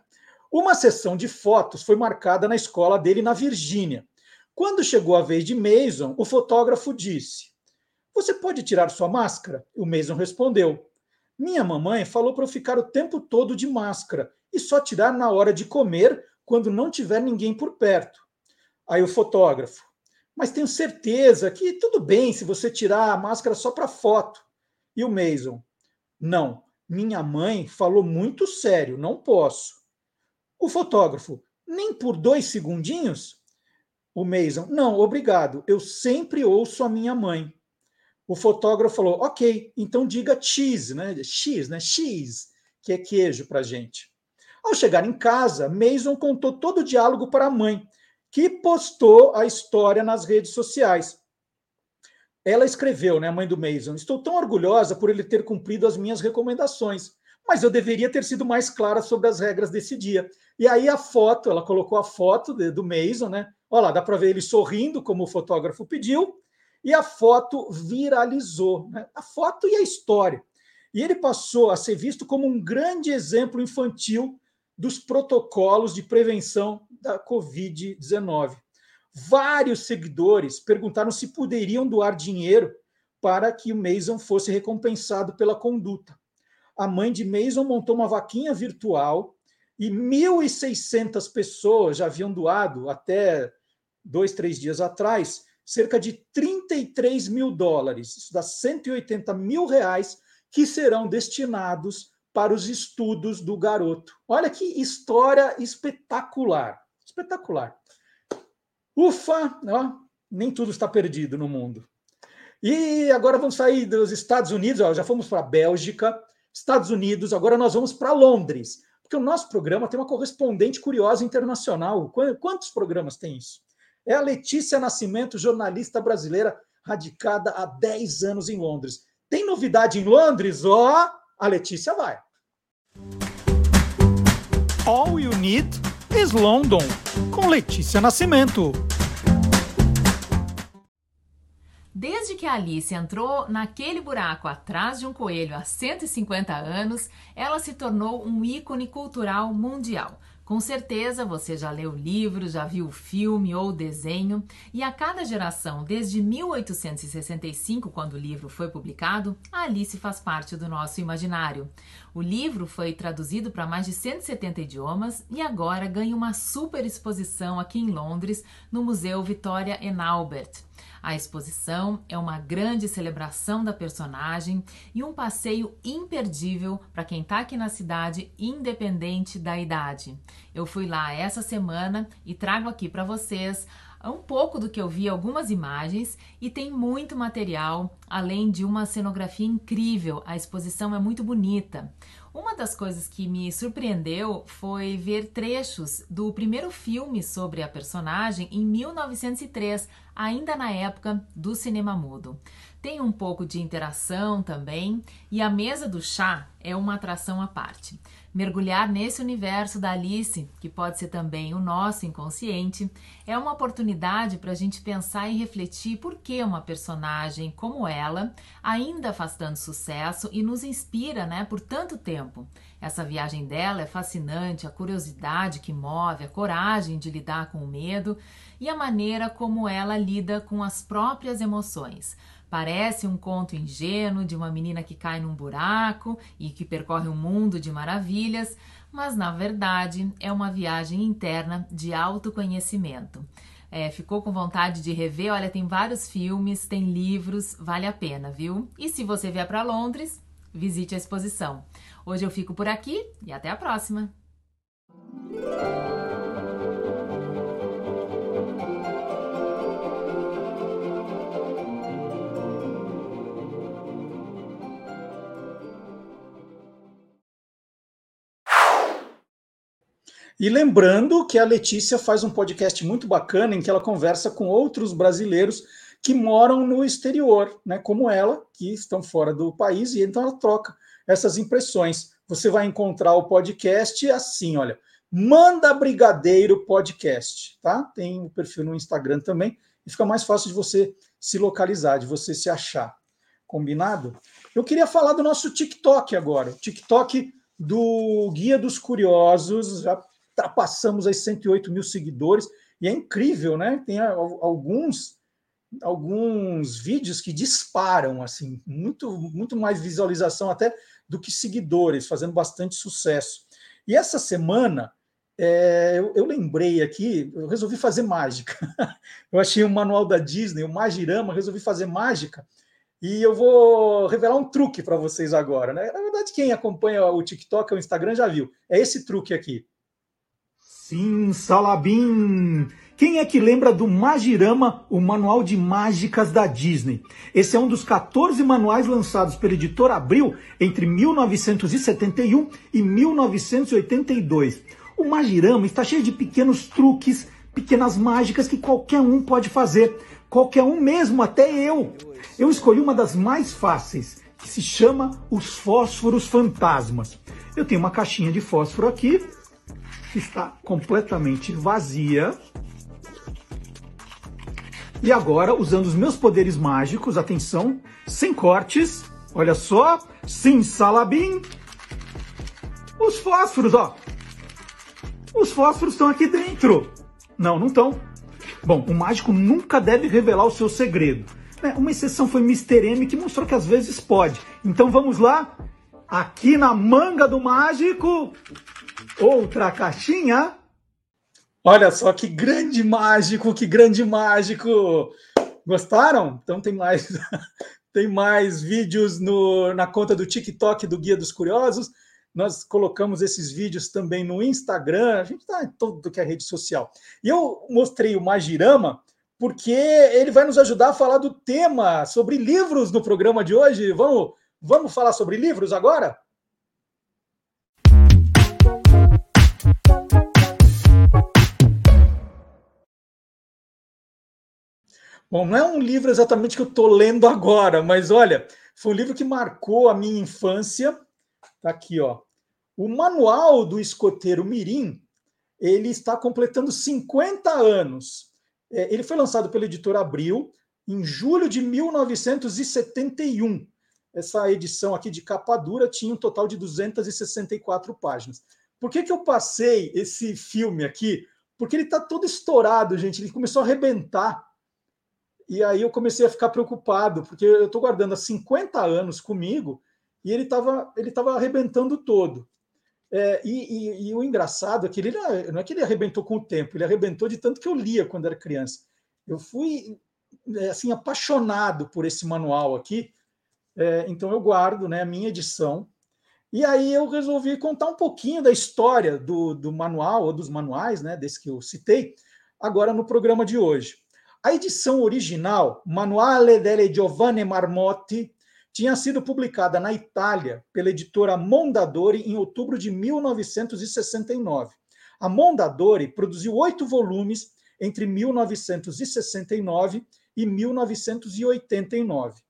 Uma sessão de fotos foi marcada na escola dele na Virgínia. Quando chegou a vez de Mason, o fotógrafo disse: Você pode tirar sua máscara? O Mason respondeu: Minha mamãe falou para eu ficar o tempo todo de máscara e só tirar na hora de comer quando não tiver ninguém por perto. Aí o fotógrafo: Mas tenho certeza que tudo bem se você tirar a máscara só para foto. E o Mason: Não, minha mãe falou muito sério, não posso. O fotógrafo, nem por dois segundinhos? O Mason, não, obrigado, eu sempre ouço a minha mãe. O fotógrafo falou, ok, então diga cheese, né? X, né? X, que é queijo para gente. Ao chegar em casa, Mason contou todo o diálogo para a mãe, que postou a história nas redes sociais. ela escreveu, né, a mãe do Mason, estou tão orgulhosa por ele ter cumprido as minhas recomendações, mas eu deveria ter sido mais clara sobre as regras desse dia. E aí a foto, ela colocou a foto de, do Mason, né? Olha lá, dá para ver ele sorrindo, como o fotógrafo pediu, e a foto viralizou. Né? A foto e a história. E ele passou a ser visto como um grande exemplo infantil dos protocolos de prevenção da Covid-19. Vários seguidores perguntaram se poderiam doar dinheiro para que o Mason fosse recompensado pela conduta. A mãe de Mason montou uma vaquinha virtual e 1.600 pessoas já haviam doado até dois, três dias atrás cerca de 33 mil dólares, isso dá 180 mil reais, que serão destinados para os estudos do garoto. Olha que história espetacular. Espetacular. Ufa, ó, nem tudo está perdido no mundo. E agora vamos sair dos Estados Unidos, ó, já fomos para a Bélgica, Estados Unidos, agora nós vamos para Londres, porque o nosso programa tem uma correspondente curiosa internacional. Quantos programas tem isso? É a Letícia Nascimento, jornalista brasileira, radicada há 10 anos em Londres. Tem novidade em Londres? Ó, oh, a Letícia vai. All You Need is London, com Letícia Nascimento. Desde que a Alice entrou naquele buraco atrás de um coelho há 150 anos, ela se tornou um ícone cultural mundial. Com certeza você já leu o livro, já viu o filme ou o desenho, e a cada geração, desde 1865, quando o livro foi publicado, a Alice faz parte do nosso imaginário. O livro foi traduzido para mais de 170 idiomas e agora ganha uma super exposição aqui em Londres, no Museu Victoria and Albert. A exposição é uma grande celebração da personagem e um passeio imperdível para quem está aqui na cidade, independente da idade. Eu fui lá essa semana e trago aqui para vocês um pouco do que eu vi, algumas imagens e tem muito material, além de uma cenografia incrível. A exposição é muito bonita. Uma das coisas que me surpreendeu foi ver trechos do primeiro filme sobre a personagem em 1903, ainda na época do cinema mudo. Tem um pouco de interação também e a mesa do chá é uma atração à parte. Mergulhar nesse universo da Alice, que pode ser também o nosso inconsciente, é uma oportunidade para a gente pensar e refletir por que uma personagem como ela ainda faz tanto sucesso e nos inspira né, por tanto tempo. Essa viagem dela é fascinante, a curiosidade que move, a coragem de lidar com o medo e a maneira como ela lida com as próprias emoções. Parece um conto ingênuo de uma menina que cai num buraco e que percorre um mundo de maravilhas, mas na verdade é uma viagem interna de autoconhecimento. É, ficou com vontade de rever? Olha, tem vários filmes, tem livros, vale a pena, viu? E se você vier para Londres, visite a exposição. Hoje eu fico por aqui e até a próxima! E lembrando que a Letícia faz um podcast muito bacana em que ela conversa com outros brasileiros que moram no exterior, né, como ela, que estão fora do país, e então ela troca essas impressões. Você vai encontrar o podcast assim, olha, Manda Brigadeiro Podcast, tá? Tem o perfil no Instagram também, e fica mais fácil de você se localizar, de você se achar. Combinado? Eu queria falar do nosso TikTok agora. O TikTok do Guia dos Curiosos, já ultrapassamos as 108 mil seguidores, e é incrível, né? Tem alguns alguns vídeos que disparam, assim, muito, muito mais visualização até do que seguidores, fazendo bastante sucesso. E essa semana, é, eu, eu, lembrei aqui, eu resolvi fazer mágica. eu achei um manual da Disney, o Magirama, resolvi fazer mágica. E eu vou revelar um truque para vocês agora, né? Na verdade, quem acompanha o TikTok o Instagram já viu. É esse truque aqui. Sim, Salabim! Quem é que lembra do Magirama, o manual de mágicas da Disney? Esse é um dos 14 manuais lançados pela editora Abril entre 1971 e 1982. O Magirama está cheio de pequenos truques, pequenas mágicas que qualquer um pode fazer, qualquer um mesmo, até eu. Eu escolhi uma das mais fáceis, que se chama Os Fósforos Fantasmas. Eu tenho uma caixinha de fósforo aqui, que está completamente vazia. E agora, usando os meus poderes mágicos, atenção, sem cortes, olha só, sim salabim, os fósforos, ó. Os fósforos estão aqui dentro. Não, não estão. Bom, o mágico nunca deve revelar o seu segredo. Né? Uma exceção foi Mr. M, que mostrou que às vezes pode. Então vamos lá. Aqui na manga do mágico, outra caixinha. Olha só que grande mágico, que grande mágico. Gostaram? Então tem mais tem mais vídeos no, na conta do TikTok do Guia dos Curiosos. Nós colocamos esses vídeos também no Instagram, a gente está em todo que é rede social. E eu mostrei o Magirama porque ele vai nos ajudar a falar do tema sobre livros no programa de hoje. Vamos, vamos falar sobre livros agora? Bom, não é um livro exatamente que eu estou lendo agora, mas olha, foi um livro que marcou a minha infância. Está aqui, ó. O manual do escoteiro Mirim, ele está completando 50 anos. É, ele foi lançado pela editora Abril em julho de 1971. Essa edição aqui de capa dura tinha um total de 264 páginas. Por que, que eu passei esse filme aqui? Porque ele está todo estourado, gente. Ele começou a arrebentar. E aí eu comecei a ficar preocupado, porque eu estou guardando há 50 anos comigo e ele estava ele tava arrebentando todo. É, e, e, e, o engraçado é que ele não é que ele arrebentou com o tempo, ele arrebentou de tanto que eu lia quando era criança. Eu fui é, assim apaixonado por esse manual aqui, é, então eu guardo né, a minha edição. E aí eu resolvi contar um pouquinho da história do, do manual, ou dos manuais, né, desse que eu citei, agora no programa de hoje. A edição original, Manuale delle Giovanni Marmotti, tinha sido publicada na Itália pela editora Mondadori em outubro de 1969. A Mondadori produziu oito volumes entre 1969 e 1989.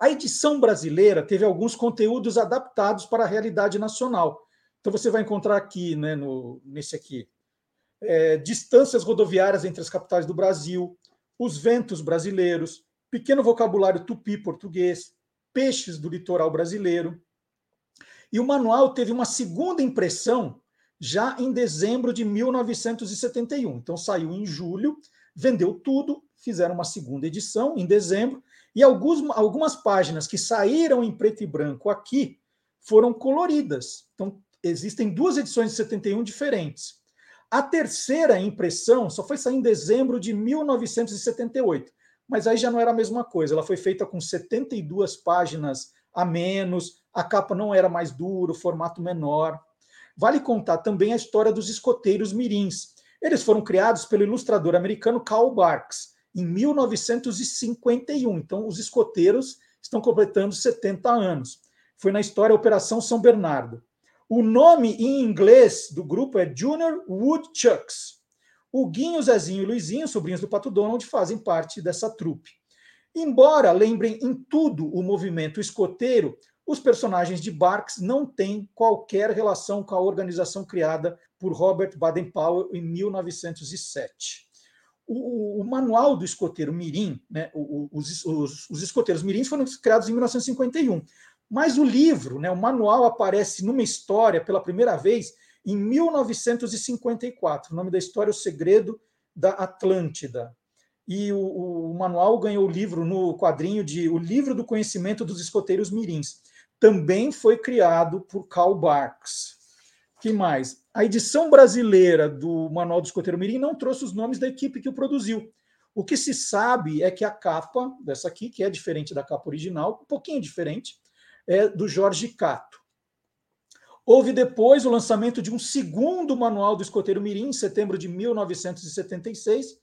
A edição brasileira teve alguns conteúdos adaptados para a realidade nacional. Então você vai encontrar aqui, né, no, nesse aqui, é, distâncias rodoviárias entre as capitais do Brasil, os ventos brasileiros, pequeno vocabulário tupi português, peixes do litoral brasileiro. E o manual teve uma segunda impressão já em dezembro de 1971. Então saiu em julho, vendeu tudo, fizeram uma segunda edição em dezembro, e alguns, algumas páginas que saíram em preto e branco aqui foram coloridas. Então existem duas edições de 71 diferentes. A terceira impressão só foi sair em dezembro de 1978 mas aí já não era a mesma coisa. Ela foi feita com 72 páginas a menos, a capa não era mais dura, o formato menor. Vale contar também a história dos escoteiros mirins. Eles foram criados pelo ilustrador americano Karl Barks em 1951. Então, os escoteiros estão completando 70 anos. Foi na história Operação São Bernardo. O nome em inglês do grupo é Junior Woodchucks. O Guinho, Zezinho e Luizinho, sobrinhos do Pato Donald, fazem parte dessa trupe. Embora lembrem em tudo o movimento escoteiro, os personagens de Barks não têm qualquer relação com a organização criada por Robert Baden-Powell em 1907. O, o, manual do escoteiro Mirim, né, os, os, os, escoteiros Mirins foram criados em 1951, mas o livro, né, o manual aparece numa história pela primeira vez em 1954. O nome da história é O Segredo da Atlântida. E o, o, manual ganhou o livro no quadrinho de O Livro do Conhecimento dos Escoteiros Mirins. Também foi criado por Karl Barks. que mais? A edição brasileira do Manual do Escoteiro Mirim não trouxe os nomes da equipe que o produziu. O que se sabe é que a capa dessa aqui, que é diferente da capa original, um pouquinho diferente, é do Jorge Cato. Houve depois o lançamento de um segundo manual do escoteiro Mirim, em setembro de 1976,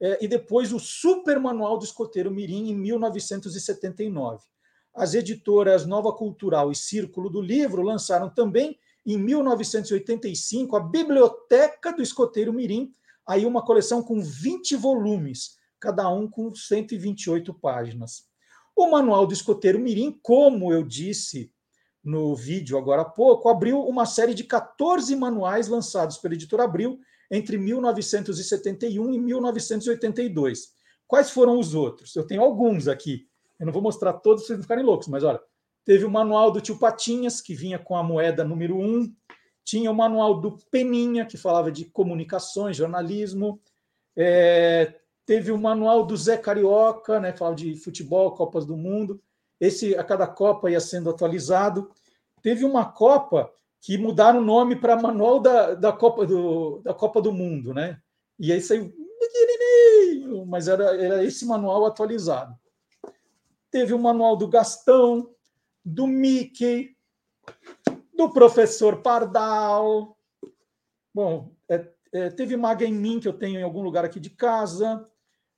é, e depois o Super Manual do Escoteiro Mirim, em 1979. As editoras Nova Cultural e Círculo do Livro lançaram também, em 1985, a Biblioteca do Escoteiro Mirim, aí uma coleção com 20 volumes, cada um com 128 páginas. O Manual do Escoteiro Mirim, como eu disse no vídeo agora há pouco, abriu uma série de 14 manuais lançados pela editora Abril entre 1971 e 1982. Quais foram os outros? Eu tenho alguns aqui. Eu não vou mostrar todos para vocês não ficarem loucos, mas olha, teve o manual do tio Patinhas, que vinha com a moeda número 1, tinha o manual do Peninha, que falava de comunicações, jornalismo, é, teve o manual do Zé Carioca, né, falava de futebol, Copas do Mundo, esse a cada Copa ia sendo atualizado. Teve uma Copa que mudaram o nome para Manual da, da, Copa do, da Copa do Mundo, né? E aí saiu mas era, era esse manual atualizado. Teve o manual do Gastão, do Mickey, do professor Pardal. Bom, é, é, teve Maga em mim, que eu tenho em algum lugar aqui de casa.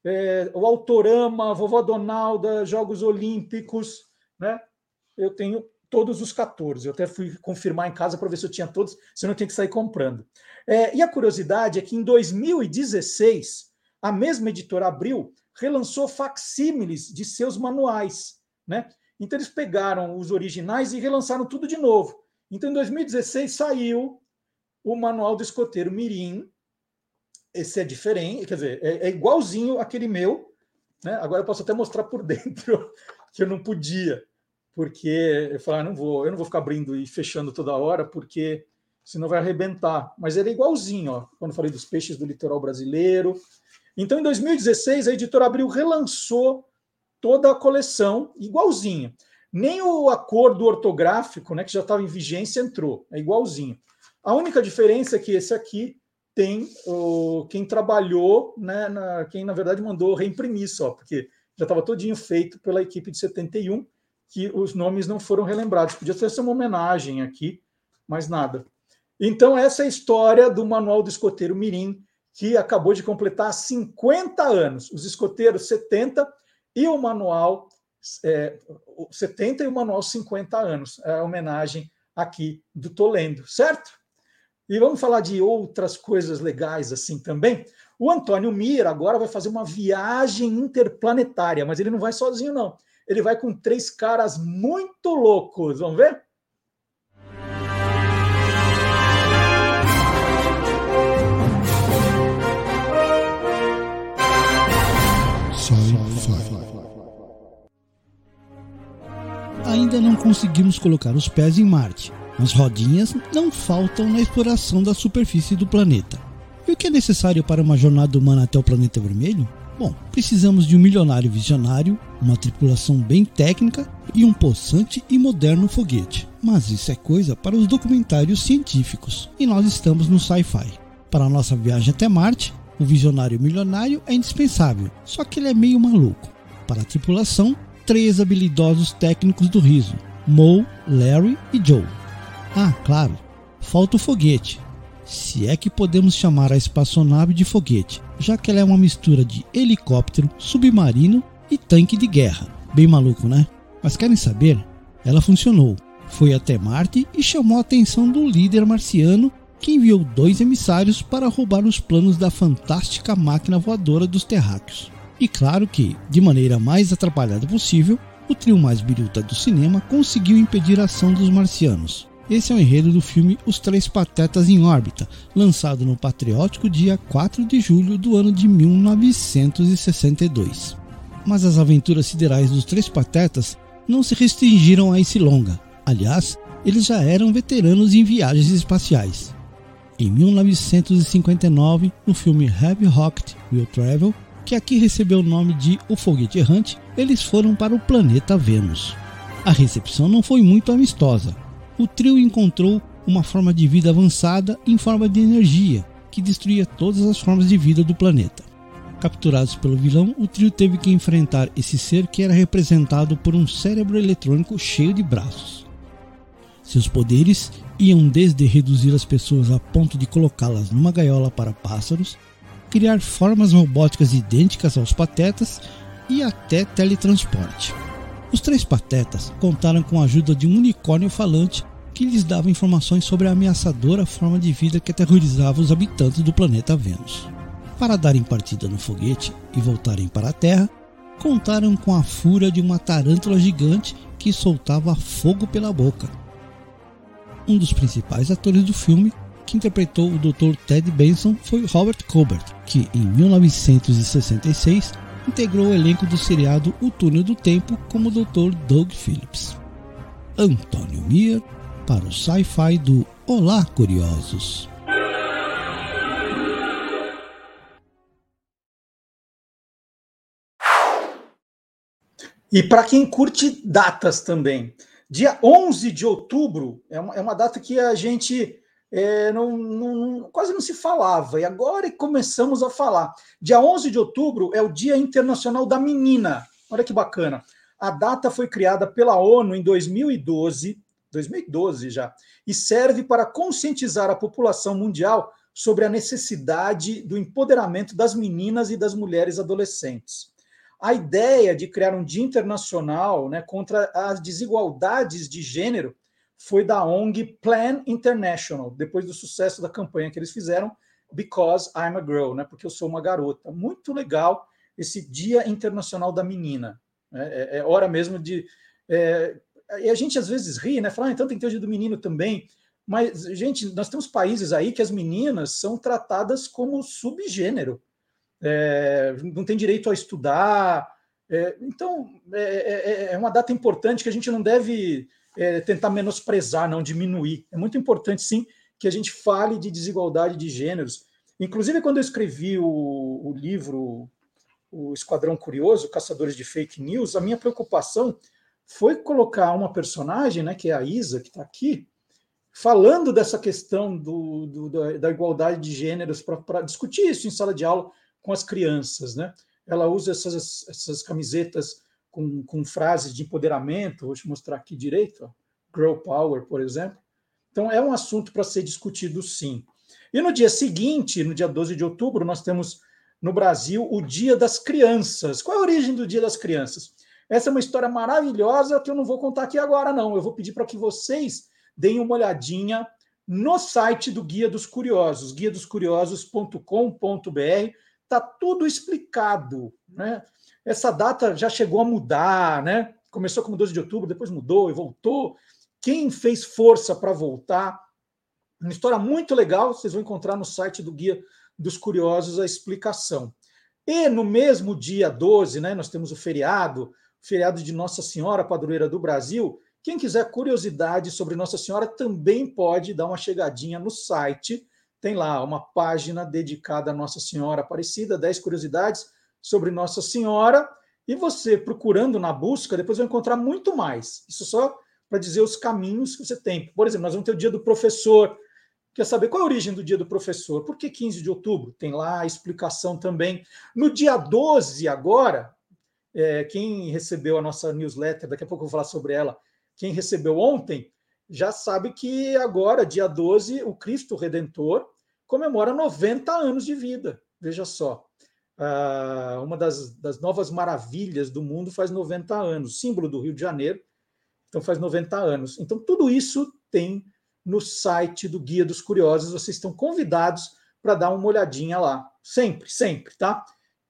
É, o Autorama, Vovó Donalda, Jogos Olímpicos, né? Eu tenho todos os 14. Eu até fui confirmar em casa para ver se eu tinha todos, se eu não tenho que sair comprando. É, e a curiosidade é que em 2016, a mesma editora Abril relançou facsímiles de seus manuais, né? Então eles pegaram os originais e relançaram tudo de novo. Então em 2016 saiu o manual do escoteiro Mirim. Esse é diferente, quer dizer, é, é igualzinho aquele meu, né? Agora eu posso até mostrar por dentro que eu não podia, porque eu falei, ah, não vou, eu não vou ficar abrindo e fechando toda hora, porque senão vai arrebentar. Mas é igualzinho, ó, quando falei dos peixes do litoral brasileiro, então, em 2016, a editora Abril relançou toda a coleção igualzinha. Nem o acordo ortográfico, né, que já estava em vigência, entrou. É igualzinho. A única diferença é que esse aqui tem o, quem trabalhou, né, na, quem na verdade mandou reimprimir só, porque já estava todinho feito pela equipe de 71, que os nomes não foram relembrados. Podia ser uma homenagem aqui, mas nada. Então, essa é a história do Manual do Escoteiro Mirim, que acabou de completar 50 anos, os escoteiros 70 e o manual é, 70 e o manual 50 anos, é a homenagem aqui do Tolendo, certo? E vamos falar de outras coisas legais assim também. O Antônio Mira agora vai fazer uma viagem interplanetária, mas ele não vai sozinho, não. Ele vai com três caras muito loucos. Vamos ver? Ainda não conseguimos colocar os pés em Marte, mas rodinhas não faltam na exploração da superfície do planeta. E o que é necessário para uma jornada humana até o planeta vermelho? Bom, precisamos de um milionário visionário, uma tripulação bem técnica e um possante e moderno foguete. Mas isso é coisa para os documentários científicos, e nós estamos no sci-fi. Para a nossa viagem até Marte, o visionário milionário é indispensável, só que ele é meio maluco. Para a tripulação, três habilidosos técnicos do riso: Mo, Larry e Joe. Ah, claro, falta o foguete. Se é que podemos chamar a espaçonave de foguete, já que ela é uma mistura de helicóptero, submarino e tanque de guerra. Bem maluco, né? Mas querem saber? Ela funcionou. Foi até Marte e chamou a atenção do líder marciano que enviou dois emissários para roubar os planos da fantástica máquina voadora dos terráqueos. E claro que, de maneira mais atrapalhada possível, o trio mais biruta do cinema conseguiu impedir a ação dos marcianos. Esse é o enredo do filme Os Três Patetas em Órbita, lançado no patriótico dia 4 de julho do ano de 1962. Mas as aventuras siderais dos Três Patetas não se restringiram a esse longa. Aliás, eles já eram veteranos em viagens espaciais. Em 1959, no filme Heavy Rocked Will Travel, que aqui recebeu o nome de O Foguete Errante, eles foram para o planeta Vênus. A recepção não foi muito amistosa. O trio encontrou uma forma de vida avançada em forma de energia, que destruía todas as formas de vida do planeta. Capturados pelo vilão, o trio teve que enfrentar esse ser que era representado por um cérebro eletrônico cheio de braços. Seus poderes iam desde reduzir as pessoas a ponto de colocá-las numa gaiola para pássaros, criar formas robóticas idênticas aos patetas e até teletransporte. Os três patetas contaram com a ajuda de um unicórnio falante que lhes dava informações sobre a ameaçadora forma de vida que aterrorizava os habitantes do planeta Vênus. Para darem partida no foguete e voltarem para a Terra, contaram com a fúria de uma tarântula gigante que soltava fogo pela boca. Um dos principais atores do filme, que interpretou o Dr. Ted Benson, foi Robert Colbert, que em 1966 integrou o elenco do seriado O Túnel do Tempo como Dr. Doug Phillips. Antônio Mier para o Sci-Fi do Olá Curiosos. E para quem curte datas também, dia 11 de outubro é uma, é uma data que a gente é, não, não, quase não se falava, e agora começamos a falar. Dia 11 de outubro é o Dia Internacional da Menina. Olha que bacana. A data foi criada pela ONU em 2012, 2012 já, e serve para conscientizar a população mundial sobre a necessidade do empoderamento das meninas e das mulheres adolescentes. A ideia de criar um dia internacional né, contra as desigualdades de gênero foi da ONG Plan International, depois do sucesso da campanha que eles fizeram, Because I'm a Girl, né, porque eu sou uma garota. Muito legal esse Dia Internacional da Menina. Né, é, é hora mesmo de. É, e a gente às vezes ri, né? Fala, ah, então tem que ter o dia do menino também. Mas, gente, nós temos países aí que as meninas são tratadas como subgênero é, não tem direito a estudar. É, então, é, é, é, é, uma data importante que a gente não deve é, tentar menosprezar, não diminuir. É muito importante, sim, que a gente fale de desigualdade de gêneros. Inclusive, quando eu escrevi o, o livro O Esquadrão Curioso, Caçadores de Fake News, a minha preocupação foi colocar uma personagem, né, que é a Isa, que está aqui, falando dessa questão do, do da, da, igualdade de gêneros para discutir isso em sala de aula com as crianças, né? Ela usa essas, essas camisetas com, com frases de empoderamento, vou te mostrar aqui direito, ó, Girl Power, por exemplo. Então, é um assunto para ser discutido, sim. E no dia seguinte, no dia 12 de outubro, nós temos no Brasil o Dia das Crianças. Qual é a origem do Dia das Crianças? Essa é uma história maravilhosa que eu não vou contar aqui agora, não. Eu vou pedir para que vocês deem uma olhadinha no site do Guia dos Curiosos, guiadoscuriosos.com.br está tudo explicado. Né? Essa data já chegou a mudar, né? começou como 12 de outubro, depois mudou e voltou. Quem fez força para voltar? Uma história muito legal, vocês vão encontrar no site do Guia dos Curiosos a explicação. E no mesmo dia 12, né, nós temos o feriado, feriado de Nossa Senhora Padroeira do Brasil. Quem quiser curiosidade sobre Nossa Senhora também pode dar uma chegadinha no site tem lá uma página dedicada a Nossa Senhora Aparecida, 10 curiosidades sobre Nossa Senhora, e você procurando na busca, depois vai encontrar muito mais. Isso só para dizer os caminhos que você tem. Por exemplo, nós vamos ter o dia do professor. Quer saber qual é a origem do dia do professor? Por que 15 de outubro? Tem lá a explicação também. No dia 12, agora, é, quem recebeu a nossa newsletter, daqui a pouco eu vou falar sobre ela, quem recebeu ontem, já sabe que agora, dia 12, o Cristo Redentor comemora 90 anos de vida. Veja só. Uh, uma das, das, novas maravilhas do mundo faz 90 anos, símbolo do Rio de Janeiro, então faz 90 anos. Então, tudo isso tem no site do Guia dos Curiosos, vocês estão convidados para dar uma olhadinha lá, sempre, sempre, tá?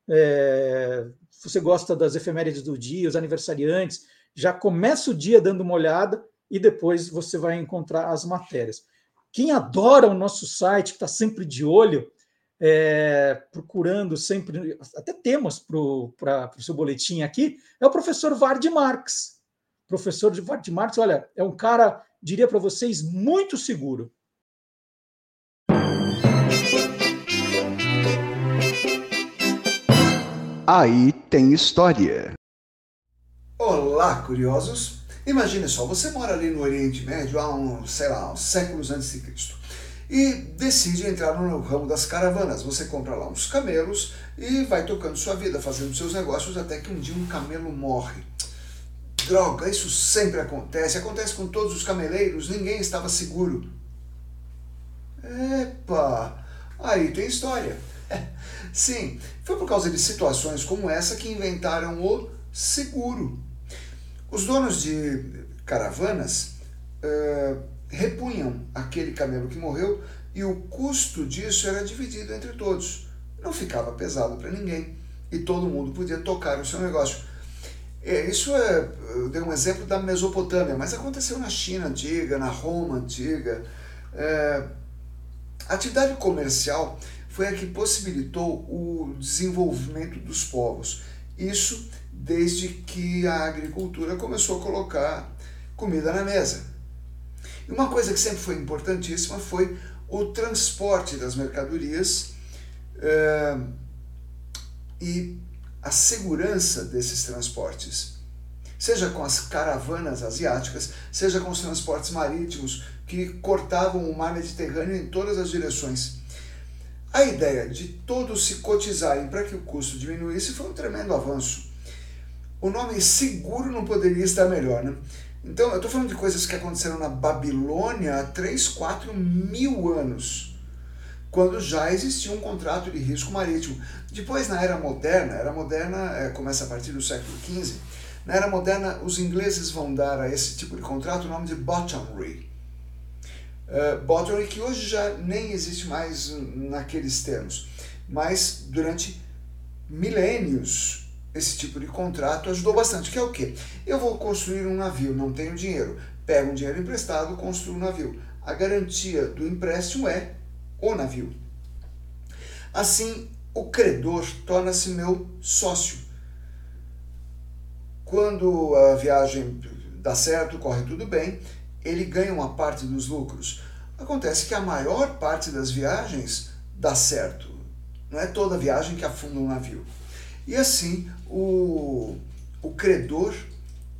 É, se você gosta das efemérides do dia, os aniversariantes, já começa o dia dando uma olhada e depois você vai encontrar as matérias. Quem adora o nosso site, que está sempre de olho, é, procurando sempre até temas para o seu boletim aqui, é o professor Vard Marx. Professor de Vard Marx, olha, é um cara, diria para vocês, muito seguro. Aí tem história. Olá, curiosos! Imagine só, você mora ali no Oriente Médio há uns, sei lá, uns séculos antes de Cristo e decide entrar no ramo das caravanas. Você compra lá uns camelos e vai tocando sua vida, fazendo seus negócios até que um dia um camelo morre. Droga, isso sempre acontece, acontece com todos os cameleiros, ninguém estava seguro. Epa, aí tem história. Sim, foi por causa de situações como essa que inventaram o seguro. Os donos de caravanas uh, repunham aquele camelo que morreu e o custo disso era dividido entre todos. Não ficava pesado para ninguém. e todo mundo podia tocar o seu negócio. É, isso é, eu dei um exemplo da Mesopotâmia, mas aconteceu na China antiga, na Roma antiga. É, a atividade comercial foi a que possibilitou o desenvolvimento dos povos. Isso desde que a agricultura começou a colocar comida na mesa. E uma coisa que sempre foi importantíssima foi o transporte das mercadorias é, e a segurança desses transportes. Seja com as caravanas asiáticas, seja com os transportes marítimos que cortavam o mar Mediterrâneo em todas as direções. A ideia de todos se cotizarem para que o custo diminuísse foi um tremendo avanço. O nome seguro não poderia estar melhor, né? Então, eu estou falando de coisas que aconteceram na Babilônia há 3, 4 mil anos, quando já existia um contrato de risco marítimo. Depois, na Era Moderna, Era Moderna é, começa a partir do século XV, na Era Moderna, os ingleses vão dar a esse tipo de contrato o nome de bottomry. Uh, bottomry que hoje já nem existe mais naqueles termos, mas durante milênios esse tipo de contrato ajudou bastante, que é o quê? Eu vou construir um navio, não tenho dinheiro, pego um dinheiro emprestado, construo um navio. A garantia do empréstimo é o navio. Assim, o credor torna-se meu sócio. Quando a viagem dá certo, corre tudo bem, ele ganha uma parte dos lucros. Acontece que a maior parte das viagens dá certo. Não é toda viagem que afunda um navio. E assim o, o credor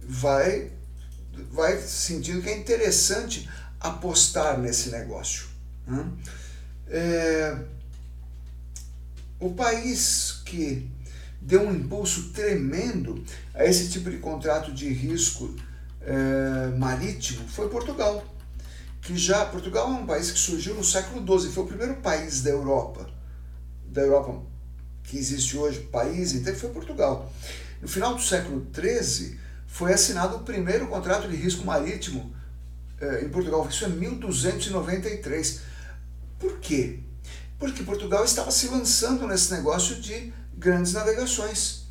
vai, vai sentindo que é interessante apostar nesse negócio. Né? É, o país que deu um impulso tremendo a esse tipo de contrato de risco é, marítimo foi Portugal. Que já Portugal é um país que surgiu no século XII, foi o primeiro país da Europa, da Europa que existe hoje, país inteiro, foi Portugal. No final do século XIII, foi assinado o primeiro contrato de risco marítimo eh, em Portugal, isso é 1293. Por quê? Porque Portugal estava se lançando nesse negócio de grandes navegações,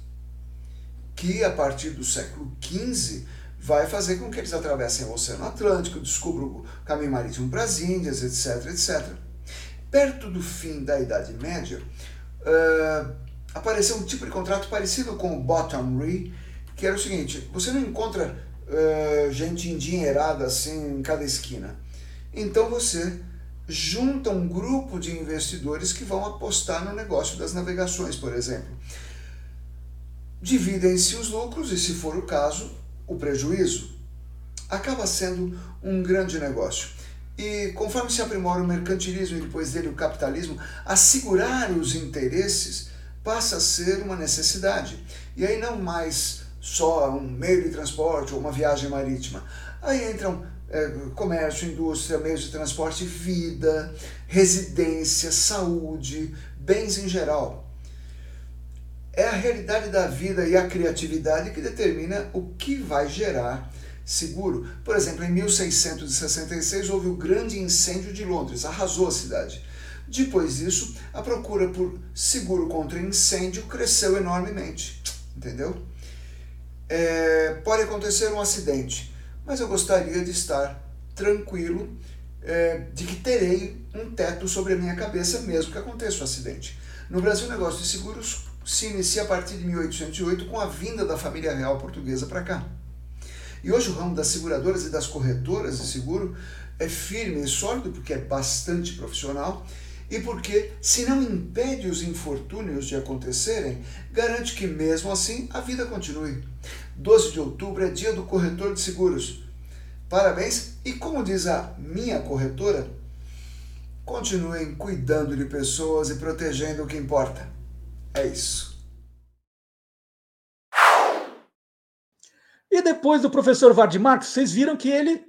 que a partir do século XV vai fazer com que eles atravessem o Oceano Atlântico, descubram o caminho marítimo para as Índias, etc, etc. Perto do fim da Idade Média, uh, apareceu um tipo de contrato parecido com o bottom re, que era o seguinte: você não encontra uh, gente endinheirada assim em cada esquina. Então você junta um grupo de investidores que vão apostar no negócio das navegações, por exemplo. Dividem-se os lucros e, se for o caso, o prejuízo. Acaba sendo um grande negócio. E conforme se aprimora o mercantilismo e depois dele o capitalismo, assegurar os interesses passa a ser uma necessidade. E aí não mais só um meio de transporte ou uma viagem marítima. Aí entram é, comércio, indústria, meios de transporte, vida, residência, saúde, bens em geral. É a realidade da vida e a criatividade que determina o que vai gerar seguro. Por exemplo, em 1666 houve o grande incêndio de Londres, arrasou a cidade. Depois disso, a procura por seguro contra incêndio cresceu enormemente, entendeu? É, pode acontecer um acidente, mas eu gostaria de estar tranquilo é, de que terei um teto sobre a minha cabeça mesmo que aconteça o um acidente. No Brasil, o negócio de seguros se inicia a partir de 1808 com a vinda da família real portuguesa para cá. E hoje o ramo das seguradoras e das corretoras de seguro é firme e sólido porque é bastante profissional e porque, se não impede os infortúnios de acontecerem, garante que mesmo assim a vida continue. 12 de outubro é dia do corretor de seguros. Parabéns e, como diz a minha corretora, continuem cuidando de pessoas e protegendo o que importa. É isso. E depois do professor Vard Marques, vocês viram que ele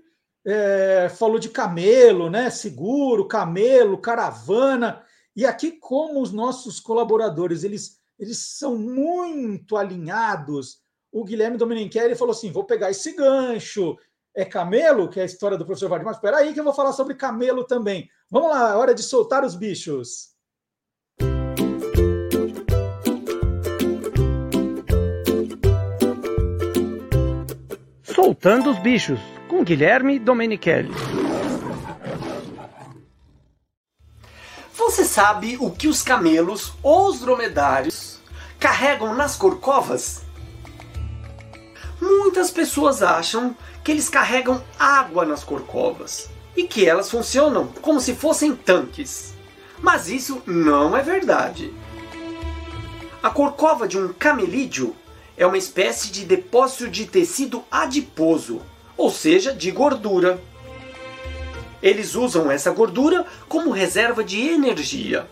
é, falou de camelo, né? Seguro, camelo, caravana. E aqui, como os nossos colaboradores, eles, eles são muito alinhados. O Guilherme Domenichelli falou assim: vou pegar esse gancho. É camelo, que é a história do professor Valdemar. Espera aí que eu vou falar sobre camelo também. Vamos lá, hora de soltar os bichos. Soltando os Bichos, com Guilherme Domenichelli. Você sabe o que os camelos ou os dromedários carregam nas corcovas? Muitas pessoas acham que eles carregam água nas corcovas e que elas funcionam como se fossem tanques. Mas isso não é verdade. A corcova de um camelídeo é uma espécie de depósito de tecido adiposo, ou seja, de gordura. Eles usam essa gordura como reserva de energia.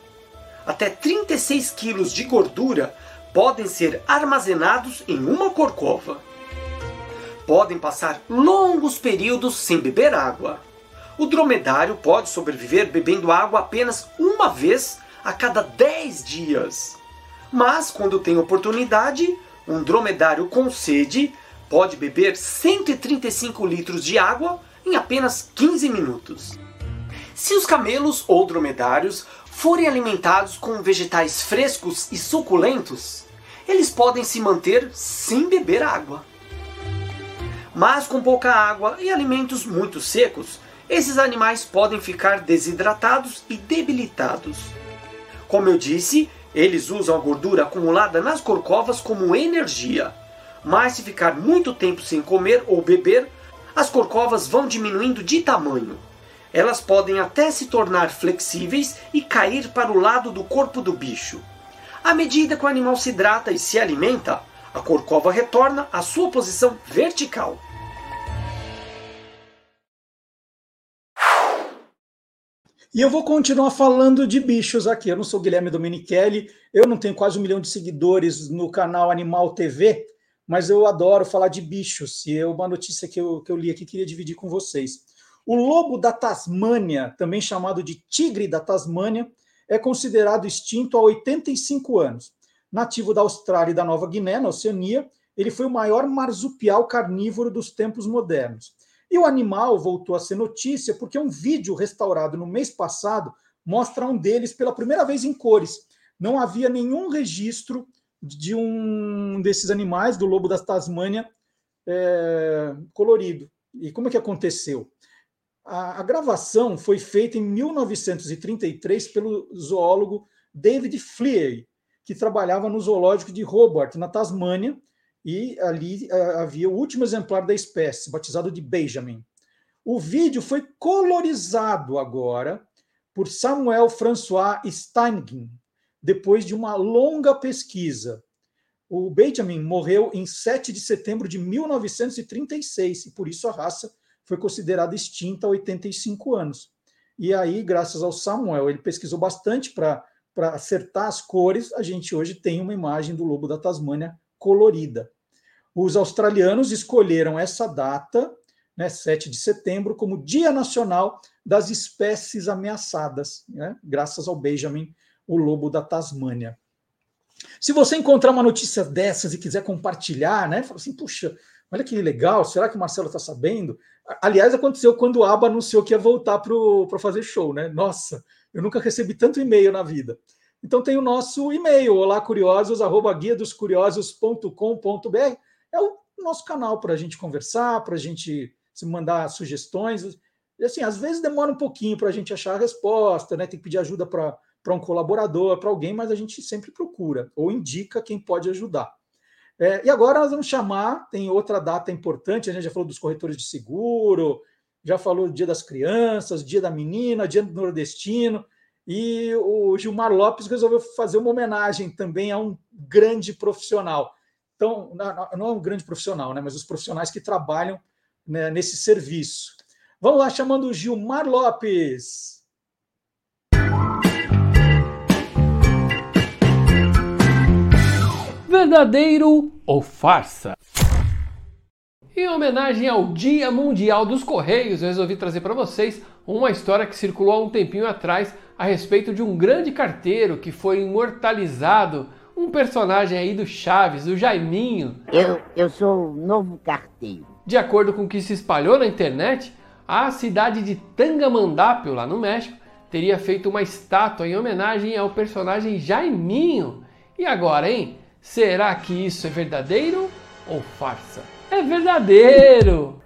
Até 36 quilos de gordura podem ser armazenados em uma corcova. Podem passar longos períodos sem beber água. O dromedário pode sobreviver bebendo água apenas uma vez a cada 10 dias. Mas, quando tem oportunidade, um dromedário com sede pode beber 135 litros de água em apenas 15 minutos. Se os camelos ou dromedários forem alimentados com vegetais frescos e suculentos, eles podem se manter sem beber água. Mas com pouca água e alimentos muito secos, esses animais podem ficar desidratados e debilitados. Como eu disse, eles usam a gordura acumulada nas corcovas como energia. Mas se ficar muito tempo sem comer ou beber, as corcovas vão diminuindo de tamanho. Elas podem até se tornar flexíveis e cair para o lado do corpo do bicho. À medida que o animal se hidrata e se alimenta, a corcova retorna à sua posição vertical. E eu vou continuar falando de bichos aqui. Eu não sou Guilherme Domenichelli, eu não tenho quase um milhão de seguidores no canal Animal TV, mas eu adoro falar de bichos. E é uma notícia que eu, que eu li aqui queria dividir com vocês. O lobo da Tasmânia, também chamado de tigre da Tasmânia, é considerado extinto há 85 anos. Nativo da Austrália e da Nova Guiné, na Oceania, ele foi o maior marsupial carnívoro dos tempos modernos. E o animal voltou a ser notícia porque um vídeo restaurado no mês passado mostra um deles pela primeira vez em cores. Não havia nenhum registro de um desses animais, do lobo da Tasmânia, é, colorido. E como é que aconteceu? A, a, gravação foi feita em 1933 pelo zoólogo David Fleay, que trabalhava no zoológico de Hobart, na Tasmânia, e ali uh, havia o último exemplar da espécie, batizado de Benjamin. O vídeo foi colorizado agora por Samuel François Steingin, depois de uma longa pesquisa. O Benjamin morreu em 7 de setembro de 1936 e por isso a raça foi considerada extinta há 85 anos. E aí, graças ao Samuel, ele pesquisou bastante para acertar as cores, a gente hoje tem uma imagem do lobo da Tasmânia colorida. Os australianos escolheram essa data, né, 7 de setembro, como Dia Nacional das Espécies Ameaçadas, né, graças ao Benjamin, o lobo da Tasmânia. Se você encontrar uma notícia dessas e quiser compartilhar, né, fala assim, puxa, olha que legal, será que o Marcelo está sabendo? Aliás, aconteceu quando o ABA anunciou que ia voltar para fazer show, né? Nossa, eu nunca recebi tanto e-mail na vida. Então tem o nosso e-mail, olacuriosos@guiadoscuriosos.com.br. É o nosso canal para a gente conversar, para a gente se mandar sugestões. E assim, às vezes demora um pouquinho para a gente achar a resposta, né? Tem que pedir ajuda para um colaborador, para alguém, mas a gente sempre procura ou indica quem pode ajudar. É, e agora nós vamos chamar, tem outra data importante, a gente já falou dos corretores de seguro, já falou do Dia das Crianças, Dia da Menina, Dia do Nordestino. E o Gilmar Lopes resolveu fazer uma homenagem também a um grande profissional. Então, não é um grande profissional, né, mas os profissionais que trabalham né, nesse serviço. Vamos lá, chamando o Gilmar Lopes. Verdadeiro ou farsa? Em homenagem ao Dia Mundial dos Correios, eu resolvi trazer para vocês uma história que circulou há um tempinho atrás a respeito de um grande carteiro que foi imortalizado, um personagem aí do Chaves, o Jaiminho. Eu, eu sou o novo carteiro. De acordo com o que se espalhou na internet, a cidade de Tangamandapio, lá no México, teria feito uma estátua em homenagem ao personagem Jaiminho. E agora, hein? Será que isso é verdadeiro ou farsa? é verdadeiro.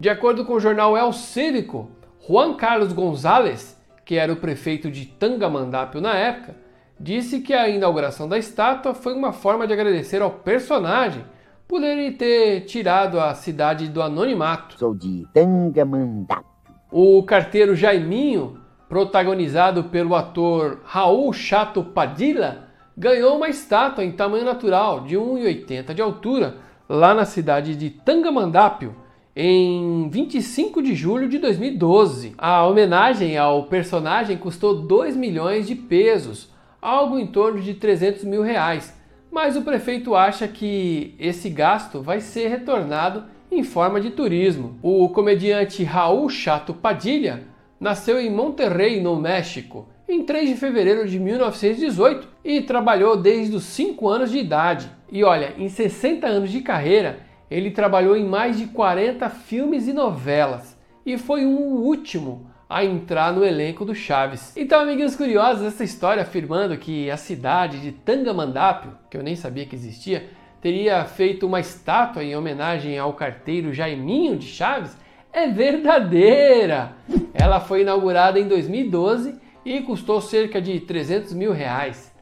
De acordo com o jornal El Cívico, Juan Carlos González, que era o prefeito de Tangamandapio na época, disse que a inauguração da estátua foi uma forma de agradecer ao personagem por ele ter tirado a cidade do anonimato. Sou de Tangamandapio. O carteiro Jaiminho, protagonizado pelo ator Raul Chato Padilla, ganhou uma estátua em tamanho natural de 1,80 de altura lá na cidade de Tangamandapio, em 25 de julho de 2012. A homenagem ao personagem custou 2 milhões de pesos, algo em torno de 300 mil reais, mas o prefeito acha que esse gasto vai ser retornado em forma de turismo. O comediante Raul Chato Padilha nasceu em Monterrey, no México, em 3 de fevereiro de 1918 e trabalhou desde os 5 anos de idade. E olha, em 60 anos de carreira, ele trabalhou em mais de 40 filmes e novelas e foi o último a entrar no elenco do Chaves. Então, amiguinhos curiosos, essa história afirmando que a cidade de Tangamandapio, que eu nem sabia que existia, teria feito uma estátua em homenagem ao carteiro Jaiminho de Chaves é verdadeira. Ela foi inaugurada em 2012 e custou cerca de 300 mil reais.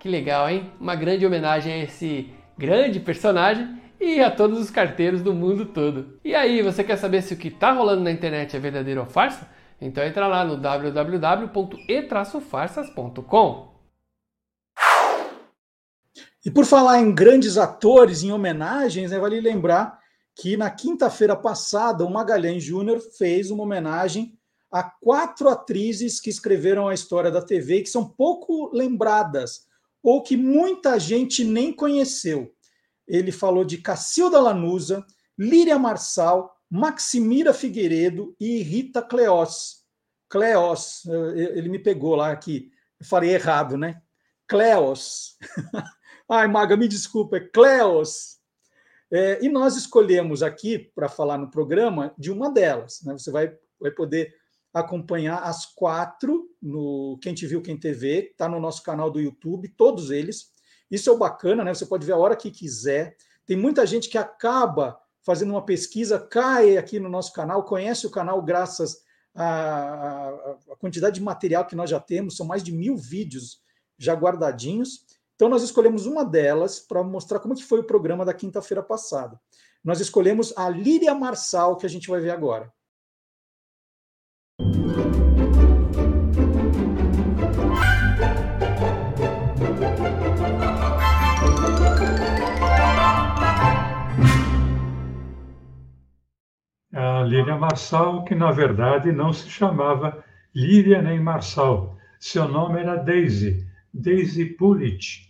Que legal, hein? Uma grande homenagem a esse grande personagem e a todos os carteiros do mundo todo. E aí, você quer saber se o que está rolando na internet é verdadeiro ou farsa? Então entra lá no www.e-farsas.com. E por falar em grandes atores, em homenagens, né, vale lembrar que na quinta-feira passada o Magalhães Júnior fez uma homenagem a quatro atrizes que escreveram a história da TV que são pouco lembradas ou que muita gente nem conheceu ele falou de Cacilda Lanusa, Líria Marçal, Maximira Figueiredo e Rita Cleós. Cleós, ele me pegou lá aqui, eu falei errado, né? Cleos. Ai, Maga, me desculpa, é Cleos. É, e nós escolhemos aqui, para falar no programa, de uma delas. Né? Você vai, vai poder acompanhar as quatro no Quem Te Viu, Quem TV, está no nosso canal do YouTube, todos eles. Isso é o bacana, né? Você pode ver a hora que quiser. Tem muita gente que acaba fazendo uma pesquisa, cai aqui no nosso canal, conhece o canal graças à, à quantidade de material que nós já temos, são mais de mil vídeos já guardadinhos. Então, nós escolhemos uma delas para mostrar como que foi o programa da quinta-feira passada. Nós escolhemos a Líria Marçal, que a gente vai ver agora. Líria Marçal, que na verdade não se chamava Líria nem Marçal. Seu nome era Daisy, Daisy Pulic,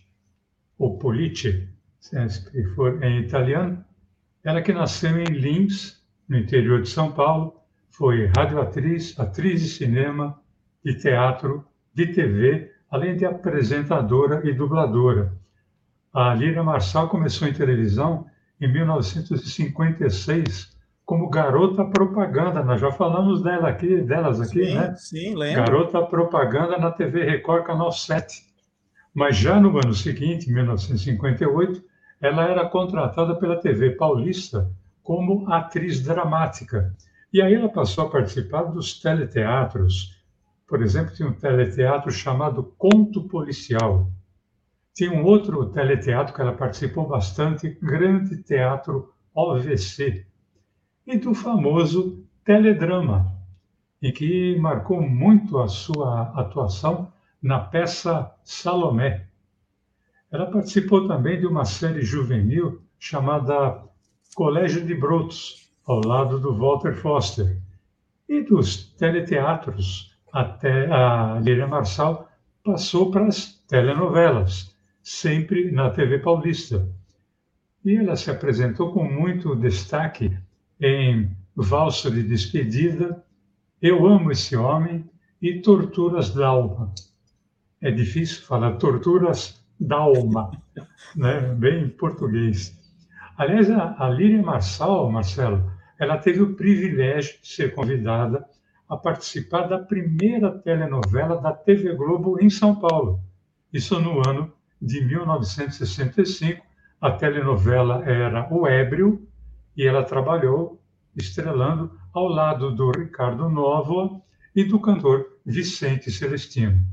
ou Pulice, se for em italiano. Ela que nasceu em Lins, no interior de São Paulo, foi radioatriz, atriz de cinema, de teatro, de TV, além de apresentadora e dubladora. A Líria Marçal começou em televisão em 1956 como garota propaganda. Nós já falamos dela aqui, delas aqui, sim, né? Sim, lembro. Garota propaganda na TV Record Canal 7. Mas já no ano seguinte, 1958, ela era contratada pela TV Paulista como atriz dramática. E aí ela passou a participar dos teleteatros. Por exemplo, tinha um teleteatro chamado Conto Policial. Tinha um outro teleteatro que ela participou bastante, Grande Teatro OVC, e do famoso teledrama, e que marcou muito a sua atuação na peça Salomé. Ela participou também de uma série juvenil chamada Colégio de Brotos, ao lado do Walter Foster, e dos teleteatros até a Líria Marçal passou para as telenovelas, sempre na TV Paulista. E ela se apresentou com muito destaque em Valsa de Despedida, Eu Amo Esse Homem e Torturas da Alma. É difícil falar Torturas da Alma, né? bem em português. Aliás, a, a Líria Marçal, Marcelo, ela teve o privilégio de ser convidada a participar da primeira telenovela da TV Globo em São Paulo. Isso no ano de 1965, a telenovela era O Ébrio e ela trabalhou estrelando ao lado do Ricardo Novo e do cantor Vicente Celestino.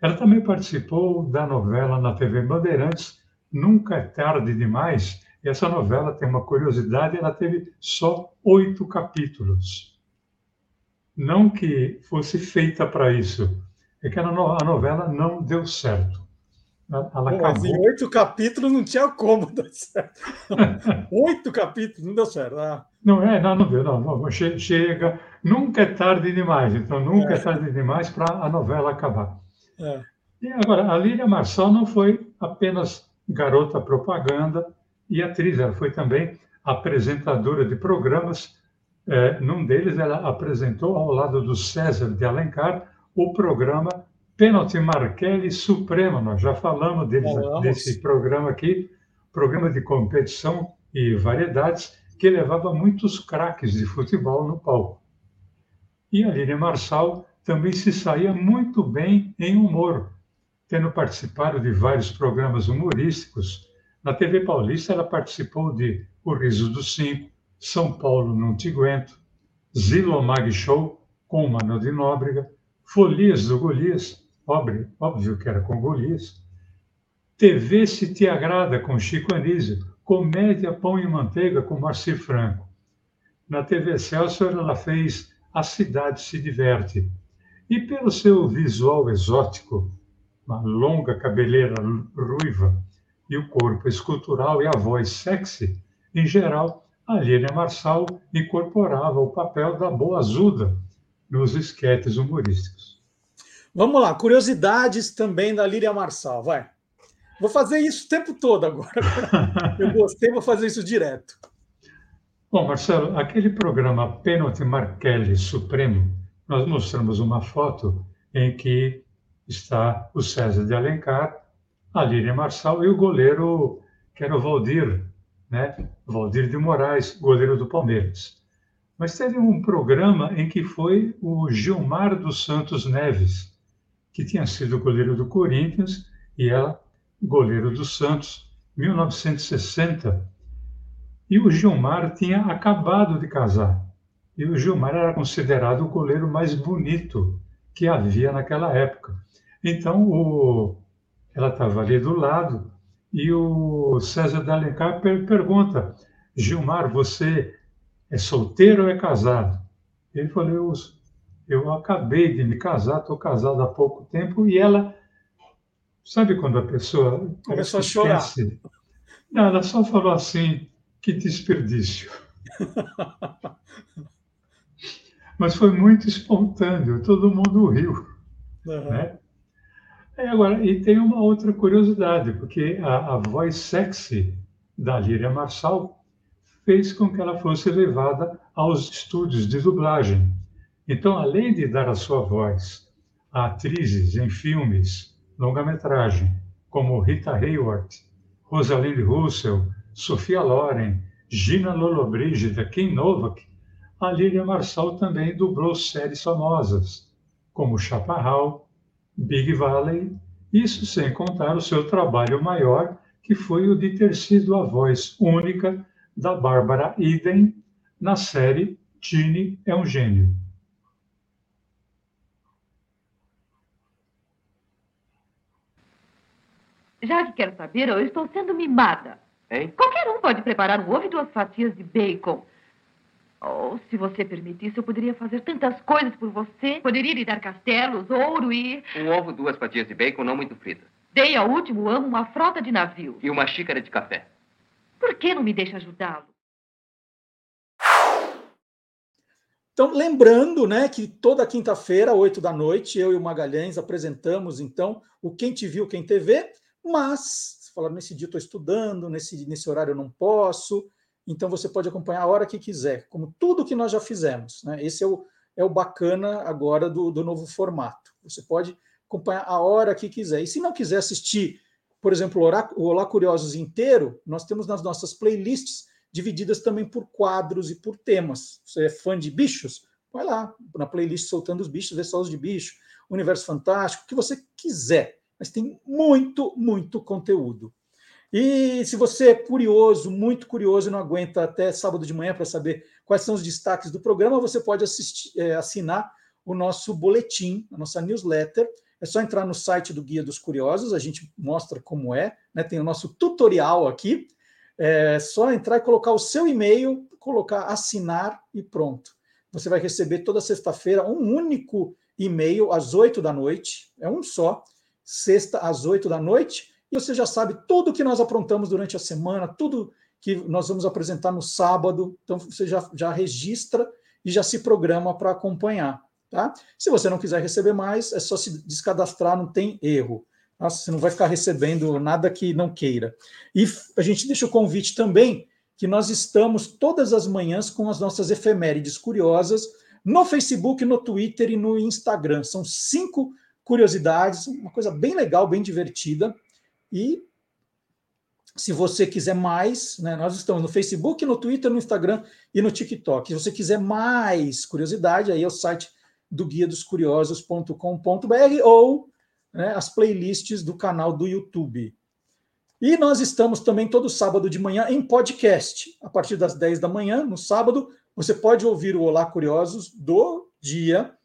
Ela também participou da novela na TV Bandeirantes Nunca é Tarde Demais. Essa novela tem uma curiosidade, ela teve só oito capítulos. Não que fosse feita para isso, é que a novela não deu certo. Ela Pô, acabou. em oito capítulos não tinha como dar certo. oito capítulos não deu certo. Ah. Não é, não, não deu. Não, chega, nunca é tarde demais. Então, nunca é, é tarde demais para a novela acabar. É. E agora, a Lília Marçal não foi apenas garota propaganda e atriz, ela foi também apresentadora de programas. É, num deles, ela apresentou, ao lado do César de Alencar, o programa Pênalti Marquelli Supremo. Nós já falamos deles, desse programa aqui, programa de competição e variedades, que levava muitos craques de futebol no palco. E a Lília Marçal também se saía muito bem em humor, tendo participado de vários programas humorísticos. Na TV Paulista, ela participou de O Riso dos Cinco, São Paulo Não Te Aguento, Zilo Mag Show, com Mano de Nóbrega, Folias do Golias, óbvio, óbvio que era com Golias, TV Se Te Agrada, com Chico Anísio, Comédia Pão e Manteiga, com Marci Franco. Na TV Celso, ela fez A Cidade Se Diverte, e pelo seu visual exótico, uma longa cabeleira ruiva e o corpo escultural e a voz sexy, em geral, a Marçal incorporava o papel da boazuda nos esquetes humorísticos. Vamos lá, curiosidades também da Lília Marçal, vai. Vou fazer isso o tempo todo agora. Eu gostei, vou fazer isso direto. Bom, Marcelo, aquele programa Pênalti Markelli Supremo nós mostramos uma foto em que está o César de Alencar, a Líria Marçal e o goleiro, que era o Valdir, né? Valdir de Moraes, goleiro do Palmeiras. Mas teve um programa em que foi o Gilmar dos Santos Neves, que tinha sido goleiro do Corinthians e ela goleiro do Santos, 1960. E o Gilmar tinha acabado de casar. E o Gilmar era considerado o goleiro mais bonito que havia naquela época. Então, o, ela estava ali do lado e o César de Alencar per pergunta: Gilmar, você é solteiro ou é casado? Ele falou: eu, eu acabei de me casar, estou casado há pouco tempo. E ela, sabe quando a pessoa. Começou a chorar. Pensa, não, ela só falou assim: que desperdício. Mas foi muito espontâneo, todo mundo riu. Uhum. Né? E, agora, e tem uma outra curiosidade, porque a, a voz sexy da Líria Marçal fez com que ela fosse levada aos estúdios de dublagem. Então, além de dar a sua voz a atrizes em filmes, longa-metragem, como Rita Hayworth, Rosalind Russell, Sofia Loren, Gina Lollobrigida, Kim Novak, a Lília Marçal também dublou séries famosas, como Chaparral, Big Valley, isso sem contar o seu trabalho maior, que foi o de ter sido a voz única da Bárbara Eden na série Tini é um Gênio. Já que quero saber, eu estou sendo mimada. Hein? Qualquer um pode preparar um ovo e duas fatias de bacon. Oh, se você permitisse, eu poderia fazer tantas coisas por você. Poderia lhe dar castelos, ouro e. Um ovo, duas fatias de bacon, não muito fritas. Dei ao último amo uma frota de navio. E uma xícara de café. Por que não me deixa ajudá-lo? Então, lembrando né, que toda quinta-feira, oito da noite, eu e o Magalhães apresentamos, então, o Quem Te Viu, Quem TV, mas, falaram, nesse dia estou estudando, nesse, nesse horário eu não posso, então você pode acompanhar a hora que quiser, como tudo que nós já fizemos. Né? Esse é o, é o bacana agora do, do novo formato. Você pode acompanhar a hora que quiser. E se não quiser assistir, por exemplo, o Olá Curiosos inteiro, nós temos nas nossas playlists divididas também por quadros e por temas. Você é fã de bichos? Vai lá na playlist Soltando os Bichos, vê só os de bicho, Universo Fantástico, o que você quiser. Mas tem muito, muito conteúdo. E se você é curioso, muito curioso, não aguenta até sábado de manhã para saber quais são os destaques do programa, você pode assistir, é, assinar o nosso boletim, a nossa newsletter. É só entrar no site do Guia dos Curiosos, a gente mostra como é, né? tem o nosso tutorial aqui. É só entrar e colocar o seu e-mail, colocar assinar e pronto. Você vai receber toda sexta-feira um único e-mail às 8 da noite, é um só, sexta às 8 da noite, e você já sabe tudo que nós aprontamos durante a semana, tudo que nós vamos apresentar no sábado, então você já, já registra e já se programa para acompanhar. Tá? Se você não quiser receber mais, é só se descadastrar, não tem erro. Tá? Você não vai ficar recebendo nada que não queira. E a gente deixa o convite também que nós estamos todas as manhãs com as nossas efemérides curiosas no Facebook, no Twitter e no Instagram. São cinco curiosidades, uma coisa bem legal, bem divertida. E se você quiser mais, né, nós estamos no Facebook, no Twitter, no Instagram e no TikTok. Se você quiser mais curiosidade, aí é o site do guia dos curiosos.com.br ou né, as playlists do canal do YouTube. E nós estamos também todo sábado de manhã em podcast. A partir das 10 da manhã, no sábado, você pode ouvir o Olá Curiosos do dia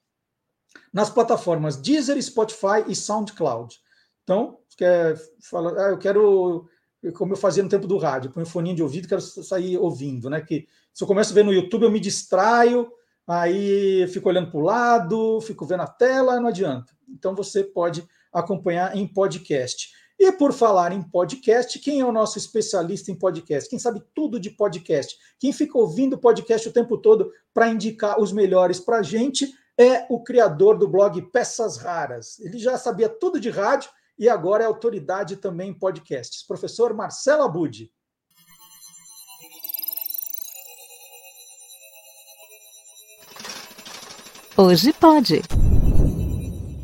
nas plataformas Deezer, Spotify e SoundCloud. Então, quer falar, ah, eu quero, como eu fazia no tempo do rádio, põe um foninho de ouvido, quero sair ouvindo, né? Que se eu começo a ver no YouTube, eu me distraio, aí fico olhando para o lado, fico vendo a tela, não adianta. Então você pode acompanhar em podcast. E por falar em podcast, quem é o nosso especialista em podcast? Quem sabe tudo de podcast? Quem fica ouvindo podcast o tempo todo para indicar os melhores para a gente é o criador do blog Peças Raras. Ele já sabia tudo de rádio e agora é autoridade também em podcasts. Professor Marcelo Abud. Hoje pode.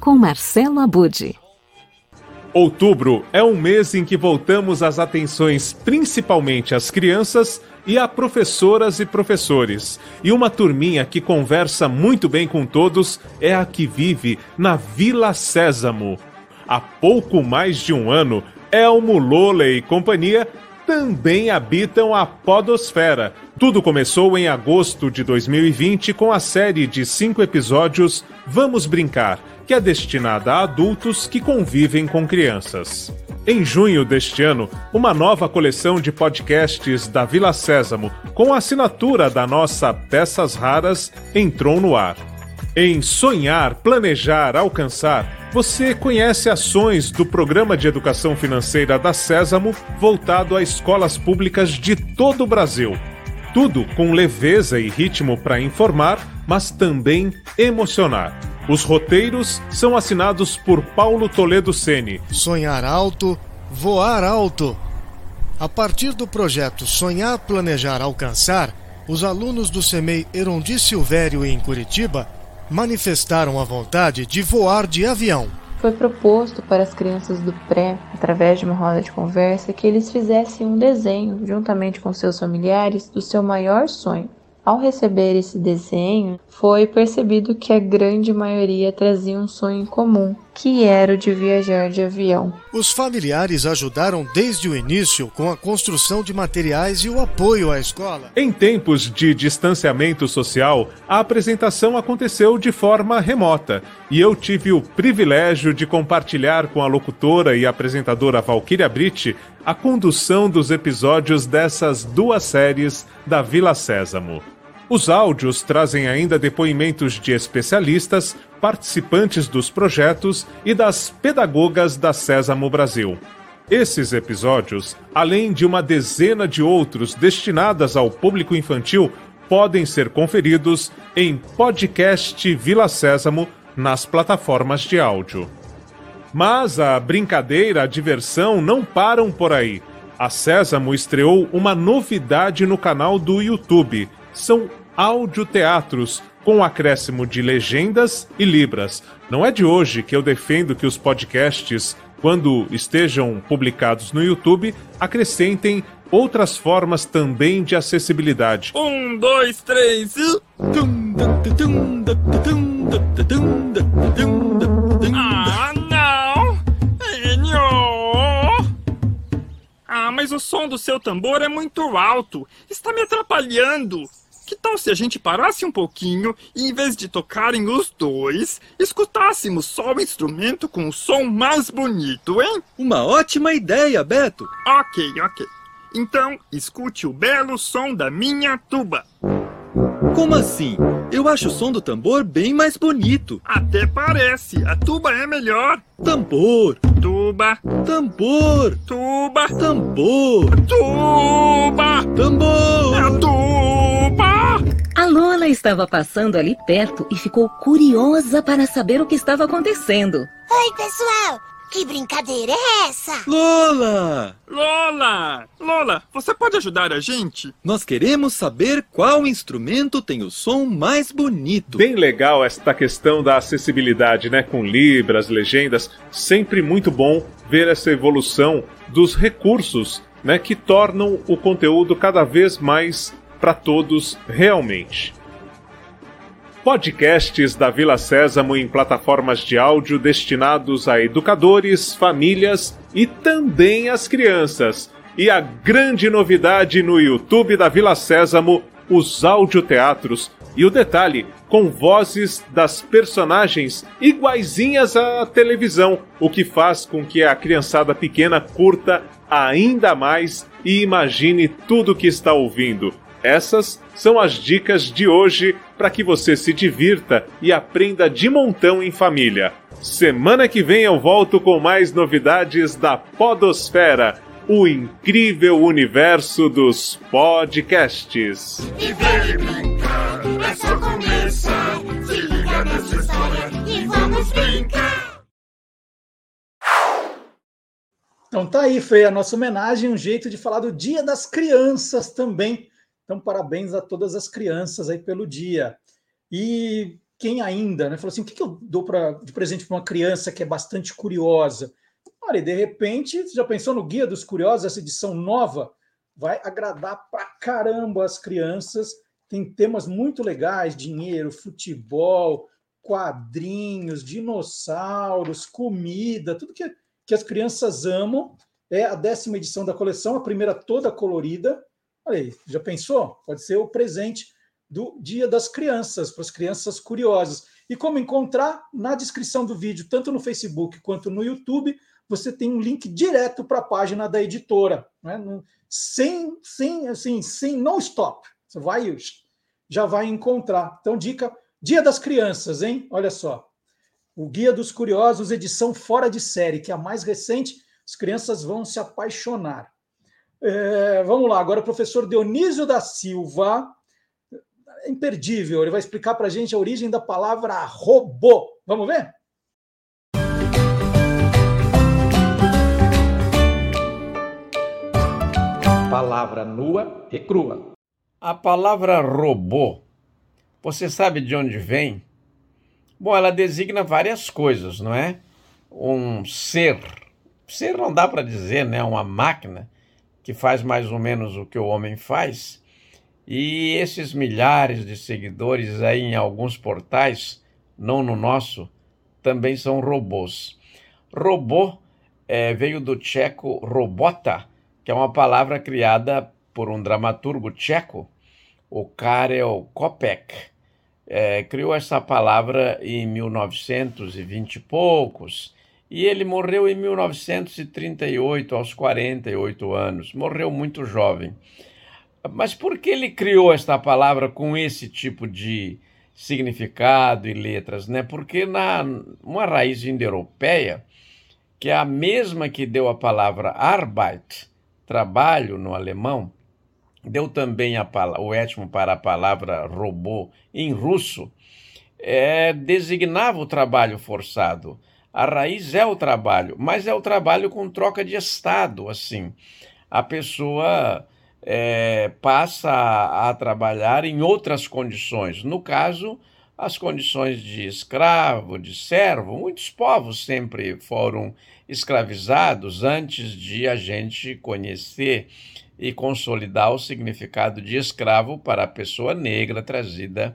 Com Marcelo Abud. Outubro é um mês em que voltamos as atenções principalmente às crianças e a professoras e professores. E uma turminha que conversa muito bem com todos é a que vive na Vila Sésamo. Há pouco mais de um ano, Elmo, Lola e companhia também habitam a Podosfera. Tudo começou em agosto de 2020 com a série de cinco episódios Vamos Brincar, que é destinada a adultos que convivem com crianças. Em junho deste ano, uma nova coleção de podcasts da Vila Sésamo, com a assinatura da nossa Peças Raras, entrou no ar. Em Sonhar, Planejar, Alcançar, você conhece ações do Programa de Educação Financeira da Sésamo voltado a escolas públicas de todo o Brasil. Tudo com leveza e ritmo para informar, mas também emocionar. Os roteiros são assinados por Paulo Toledo Sene. Sonhar alto, voar alto. A partir do projeto Sonhar, Planejar, Alcançar, os alunos do CEMEI Erondi Silvério em Curitiba manifestaram a vontade de voar de avião. Foi proposto para as crianças do pré, através de uma roda de conversa, que eles fizessem um desenho, juntamente com seus familiares, do seu maior sonho. Ao receber esse desenho, foi percebido que a grande maioria trazia um sonho em comum, que era o de viajar de avião. Os familiares ajudaram desde o início com a construção de materiais e o apoio à escola. Em tempos de distanciamento social, a apresentação aconteceu de forma remota e eu tive o privilégio de compartilhar com a locutora e apresentadora Valquíria Britt a condução dos episódios dessas duas séries da Vila Sésamo. Os áudios trazem ainda depoimentos de especialistas, participantes dos projetos e das pedagogas da Sésamo Brasil. Esses episódios, além de uma dezena de outros destinadas ao público infantil, podem ser conferidos em podcast Vila Sésamo nas plataformas de áudio. Mas a brincadeira, a diversão não param por aí. A Sésamo estreou uma novidade no canal do YouTube. São audioteatros, com acréscimo de legendas e libras. Não é de hoje que eu defendo que os podcasts, quando estejam publicados no YouTube, acrescentem outras formas também de acessibilidade. Um, dois, três. Ah, não! Ah, mas o som do seu tambor é muito alto. Está me atrapalhando. Que tal se a gente parasse um pouquinho e, em vez de tocarem os dois, escutássemos só o instrumento com o som mais bonito, hein? Uma ótima ideia, Beto. Ok, ok. Então, escute o belo som da minha tuba. Como assim? Eu acho o som do tambor bem mais bonito. Até parece. A tuba é melhor. Tambor. Tuba. Tambor. Tuba. Tambor. Tuba. Tambor. É tuba. A Lola estava passando ali perto e ficou curiosa para saber o que estava acontecendo. Oi, pessoal. Que brincadeira é essa? Lola! Lola! Lola, você pode ajudar a gente? Nós queremos saber qual instrumento tem o som mais bonito. Bem legal esta questão da acessibilidade, né? Com libras, legendas. Sempre muito bom ver essa evolução dos recursos, né? Que tornam o conteúdo cada vez mais para todos realmente. Podcasts da Vila Sésamo em plataformas de áudio destinados a educadores, famílias e também às crianças. E a grande novidade no YouTube da Vila Sésamo, os audioteatros. E o detalhe, com vozes das personagens iguaizinhas à televisão, o que faz com que a criançada pequena curta ainda mais e imagine tudo que está ouvindo. Essas são as dicas de hoje para que você se divirta e aprenda de montão em família. Semana que vem eu volto com mais novidades da Podosfera, o incrível universo dos podcasts. E brincar é só começar. Se liga nessa história e vamos brincar. Então tá aí, foi a nossa homenagem, um jeito de falar do Dia das Crianças também. Então, parabéns a todas as crianças aí pelo dia. E quem ainda, né? Falou assim: o que, que eu dou pra, de presente para uma criança que é bastante curiosa? Olha, e de repente, já pensou no Guia dos Curiosos, essa edição nova? Vai agradar pra caramba as crianças. Tem temas muito legais: dinheiro, futebol, quadrinhos, dinossauros, comida, tudo que, que as crianças amam. É a décima edição da coleção, a primeira toda colorida Aí, já pensou? Pode ser o presente do Dia das Crianças, para as crianças curiosas. E como encontrar? Na descrição do vídeo, tanto no Facebook quanto no YouTube, você tem um link direto para a página da editora, né? sem, sem, assim, sem no stop. Você vai já vai encontrar. Então, dica: Dia das Crianças, hein? Olha só. O Guia dos Curiosos, edição fora de série, que é a mais recente. As crianças vão se apaixonar. É, vamos lá, agora o professor Dionísio da Silva, é imperdível, ele vai explicar para a gente a origem da palavra robô. Vamos ver? Palavra nua e crua. A palavra robô, você sabe de onde vem? Bom, ela designa várias coisas, não é? Um ser. Ser não dá para dizer, né? Uma máquina que faz mais ou menos o que o homem faz. E esses milhares de seguidores aí em alguns portais, não no nosso, também são robôs. Robô é, veio do tcheco robota, que é uma palavra criada por um dramaturgo tcheco, o Karel Kopek. É, criou essa palavra em 1920 e poucos e ele morreu em 1938, aos 48 anos. Morreu muito jovem. Mas por que ele criou esta palavra com esse tipo de significado e letras? Né? Porque na uma raiz indo-europeia, que é a mesma que deu a palavra Arbeit, trabalho no alemão, deu também a, o étimo para a palavra robô em russo, é, designava o trabalho forçado. A raiz é o trabalho, mas é o trabalho com troca de estado, assim. A pessoa é, passa a, a trabalhar em outras condições. No caso, as condições de escravo, de servo. Muitos povos sempre foram escravizados antes de a gente conhecer e consolidar o significado de escravo para a pessoa negra trazida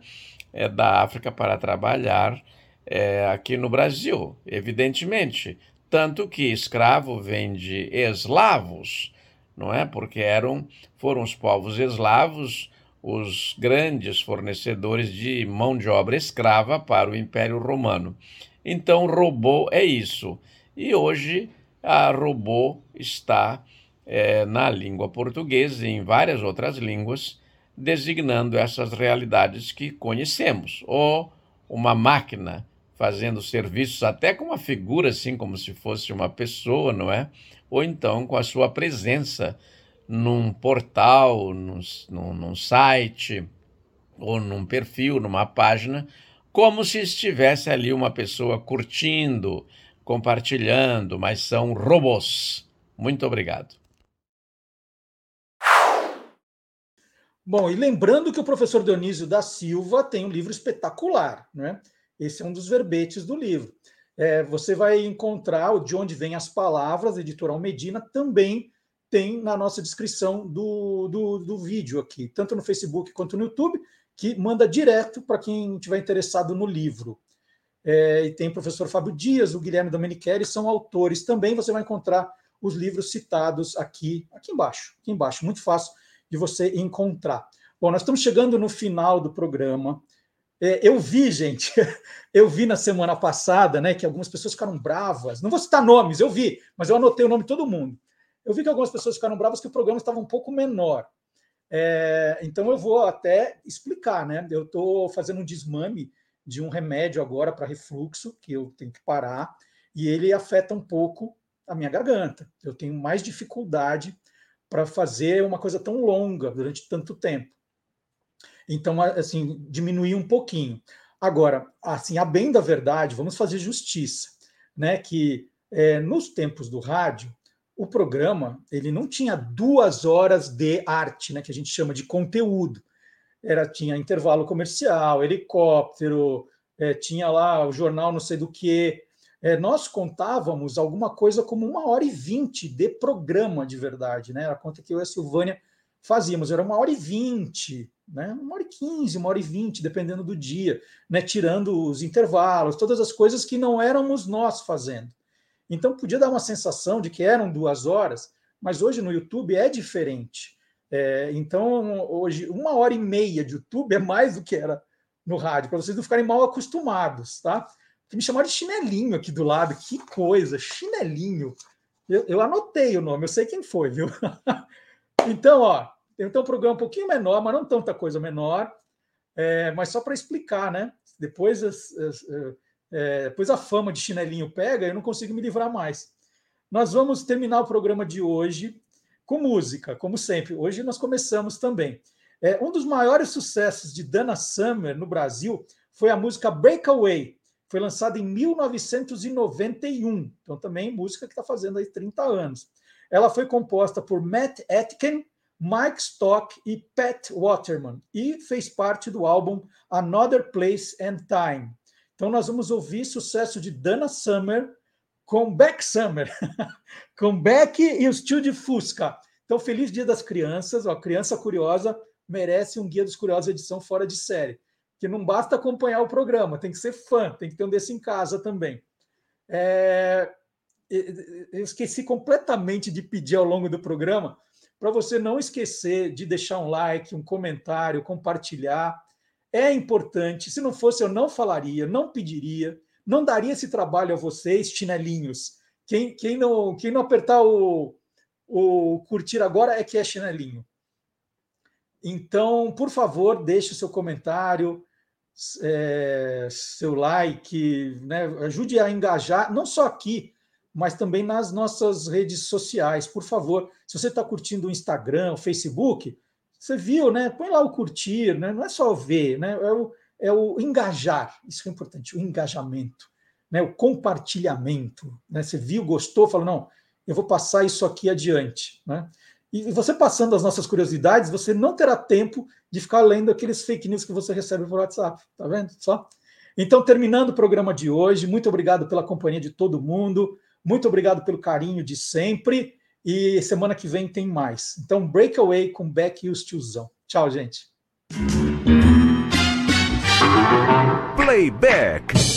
é, da África para trabalhar é, aqui no Brasil, evidentemente. Tanto que escravo vem de eslavos, não é? Porque eram foram os povos eslavos os grandes fornecedores de mão de obra escrava para o Império Romano. Então, robô é isso. E hoje a robô está é, na língua portuguesa e em várias outras línguas, designando essas realidades que conhecemos. Ou uma máquina fazendo serviços até com uma figura assim, como se fosse uma pessoa, não é? Ou então com a sua presença num portal, num, num, site, ou num perfil, numa página, como se estivesse ali uma pessoa curtindo, compartilhando, mas são robôs. Muito obrigado. Bom, e lembrando que o professor Dionísio da Silva tem um livro espetacular, né? Esse é um dos verbetes do livro. É, você vai encontrar De Onde Vêm as Palavras, editorial Medina, também tem na nossa descrição do, do, do vídeo aqui, tanto no Facebook quanto no YouTube, que manda direto para quem estiver interessado no livro. É, e tem o professor Fábio Dias, o Guilherme Domenichelli, são autores também. Você vai encontrar os livros citados aqui, aqui embaixo, aqui embaixo, muito fácil de você encontrar. Bom, nós estamos chegando no final do programa. É, eu vi, gente, eu vi na semana passada, né, que algumas pessoas ficaram bravas. Não vou citar nomes, eu vi, mas eu anotei o nome de todo mundo. Eu vi que algumas pessoas ficaram bravas que o programa estava um pouco menor. É, então eu vou até explicar, né? Eu estou fazendo um desmame de um remédio agora para refluxo, que eu tenho que parar, e ele afeta um pouco a minha garganta. Eu tenho mais dificuldade para fazer uma coisa tão longa durante tanto tempo. Então, assim, diminuir um pouquinho. Agora, assim, a bem da verdade, vamos fazer justiça, né? Que é, nos tempos do rádio, o programa ele não tinha duas horas de arte, né, que a gente chama de conteúdo. Era tinha intervalo comercial, helicóptero, é, tinha lá o jornal não sei do que. É, nós contávamos alguma coisa como uma hora e vinte de programa de verdade, né? A conta que eu e a Silvânia fazíamos era uma hora e vinte, né? Uma hora e quinze, uma hora e vinte, dependendo do dia, né? Tirando os intervalos, todas as coisas que não éramos nós fazendo. Então podia dar uma sensação de que eram duas horas, mas hoje no YouTube é diferente. É, então, hoje, uma hora e meia de YouTube é mais do que era no rádio, para vocês não ficarem mal acostumados, tá? Que me chamaram de chinelinho aqui do lado, que coisa, chinelinho. Eu, eu anotei o nome, eu sei quem foi, viu? então, ó, então um programa um pouquinho menor, mas não tanta coisa menor, é, mas só para explicar, né? Depois as, as, é, depois a fama de chinelinho pega, eu não consigo me livrar mais. Nós vamos terminar o programa de hoje com música, como sempre. Hoje nós começamos também. É, um dos maiores sucessos de Dana Summer no Brasil foi a música Breakaway. Foi lançada em 1991. Então, também música que está fazendo aí 30 anos. Ela foi composta por Matt Atkin, Mike Stock e Pat Waterman e fez parte do álbum Another Place and Time. Então nós vamos ouvir sucesso de Dana Summer com Beck Summer, com Beck e os tio de Fusca. Então, feliz Dia das Crianças. A criança curiosa merece um Guia dos Curiosos edição fora de série. Que não basta acompanhar o programa, tem que ser fã, tem que ter um desse em casa também. É... Eu esqueci completamente de pedir ao longo do programa para você não esquecer de deixar um like, um comentário, compartilhar é importante. Se não fosse, eu não falaria, não pediria, não daria esse trabalho a vocês, chinelinhos. Quem, quem, não, quem não apertar o, o curtir agora é que é chinelinho. Então, por favor, deixe o seu comentário, é, seu like, né? ajude a engajar, não só aqui, mas também nas nossas redes sociais. Por favor, se você está curtindo o Instagram, o Facebook, você viu, né? Põe lá o curtir, né? Não é só ver, né? É o, é o engajar, isso é importante, o engajamento, né? O compartilhamento, né? Você viu, gostou, falou, não, eu vou passar isso aqui adiante, né? E você passando as nossas curiosidades, você não terá tempo de ficar lendo aqueles fake news que você recebe por WhatsApp, tá vendo? Só. Então, terminando o programa de hoje, muito obrigado pela companhia de todo mundo, muito obrigado pelo carinho de sempre. E semana que vem tem mais. Então, Breakaway com Beck e os tiozão. Tchau, gente. Playback.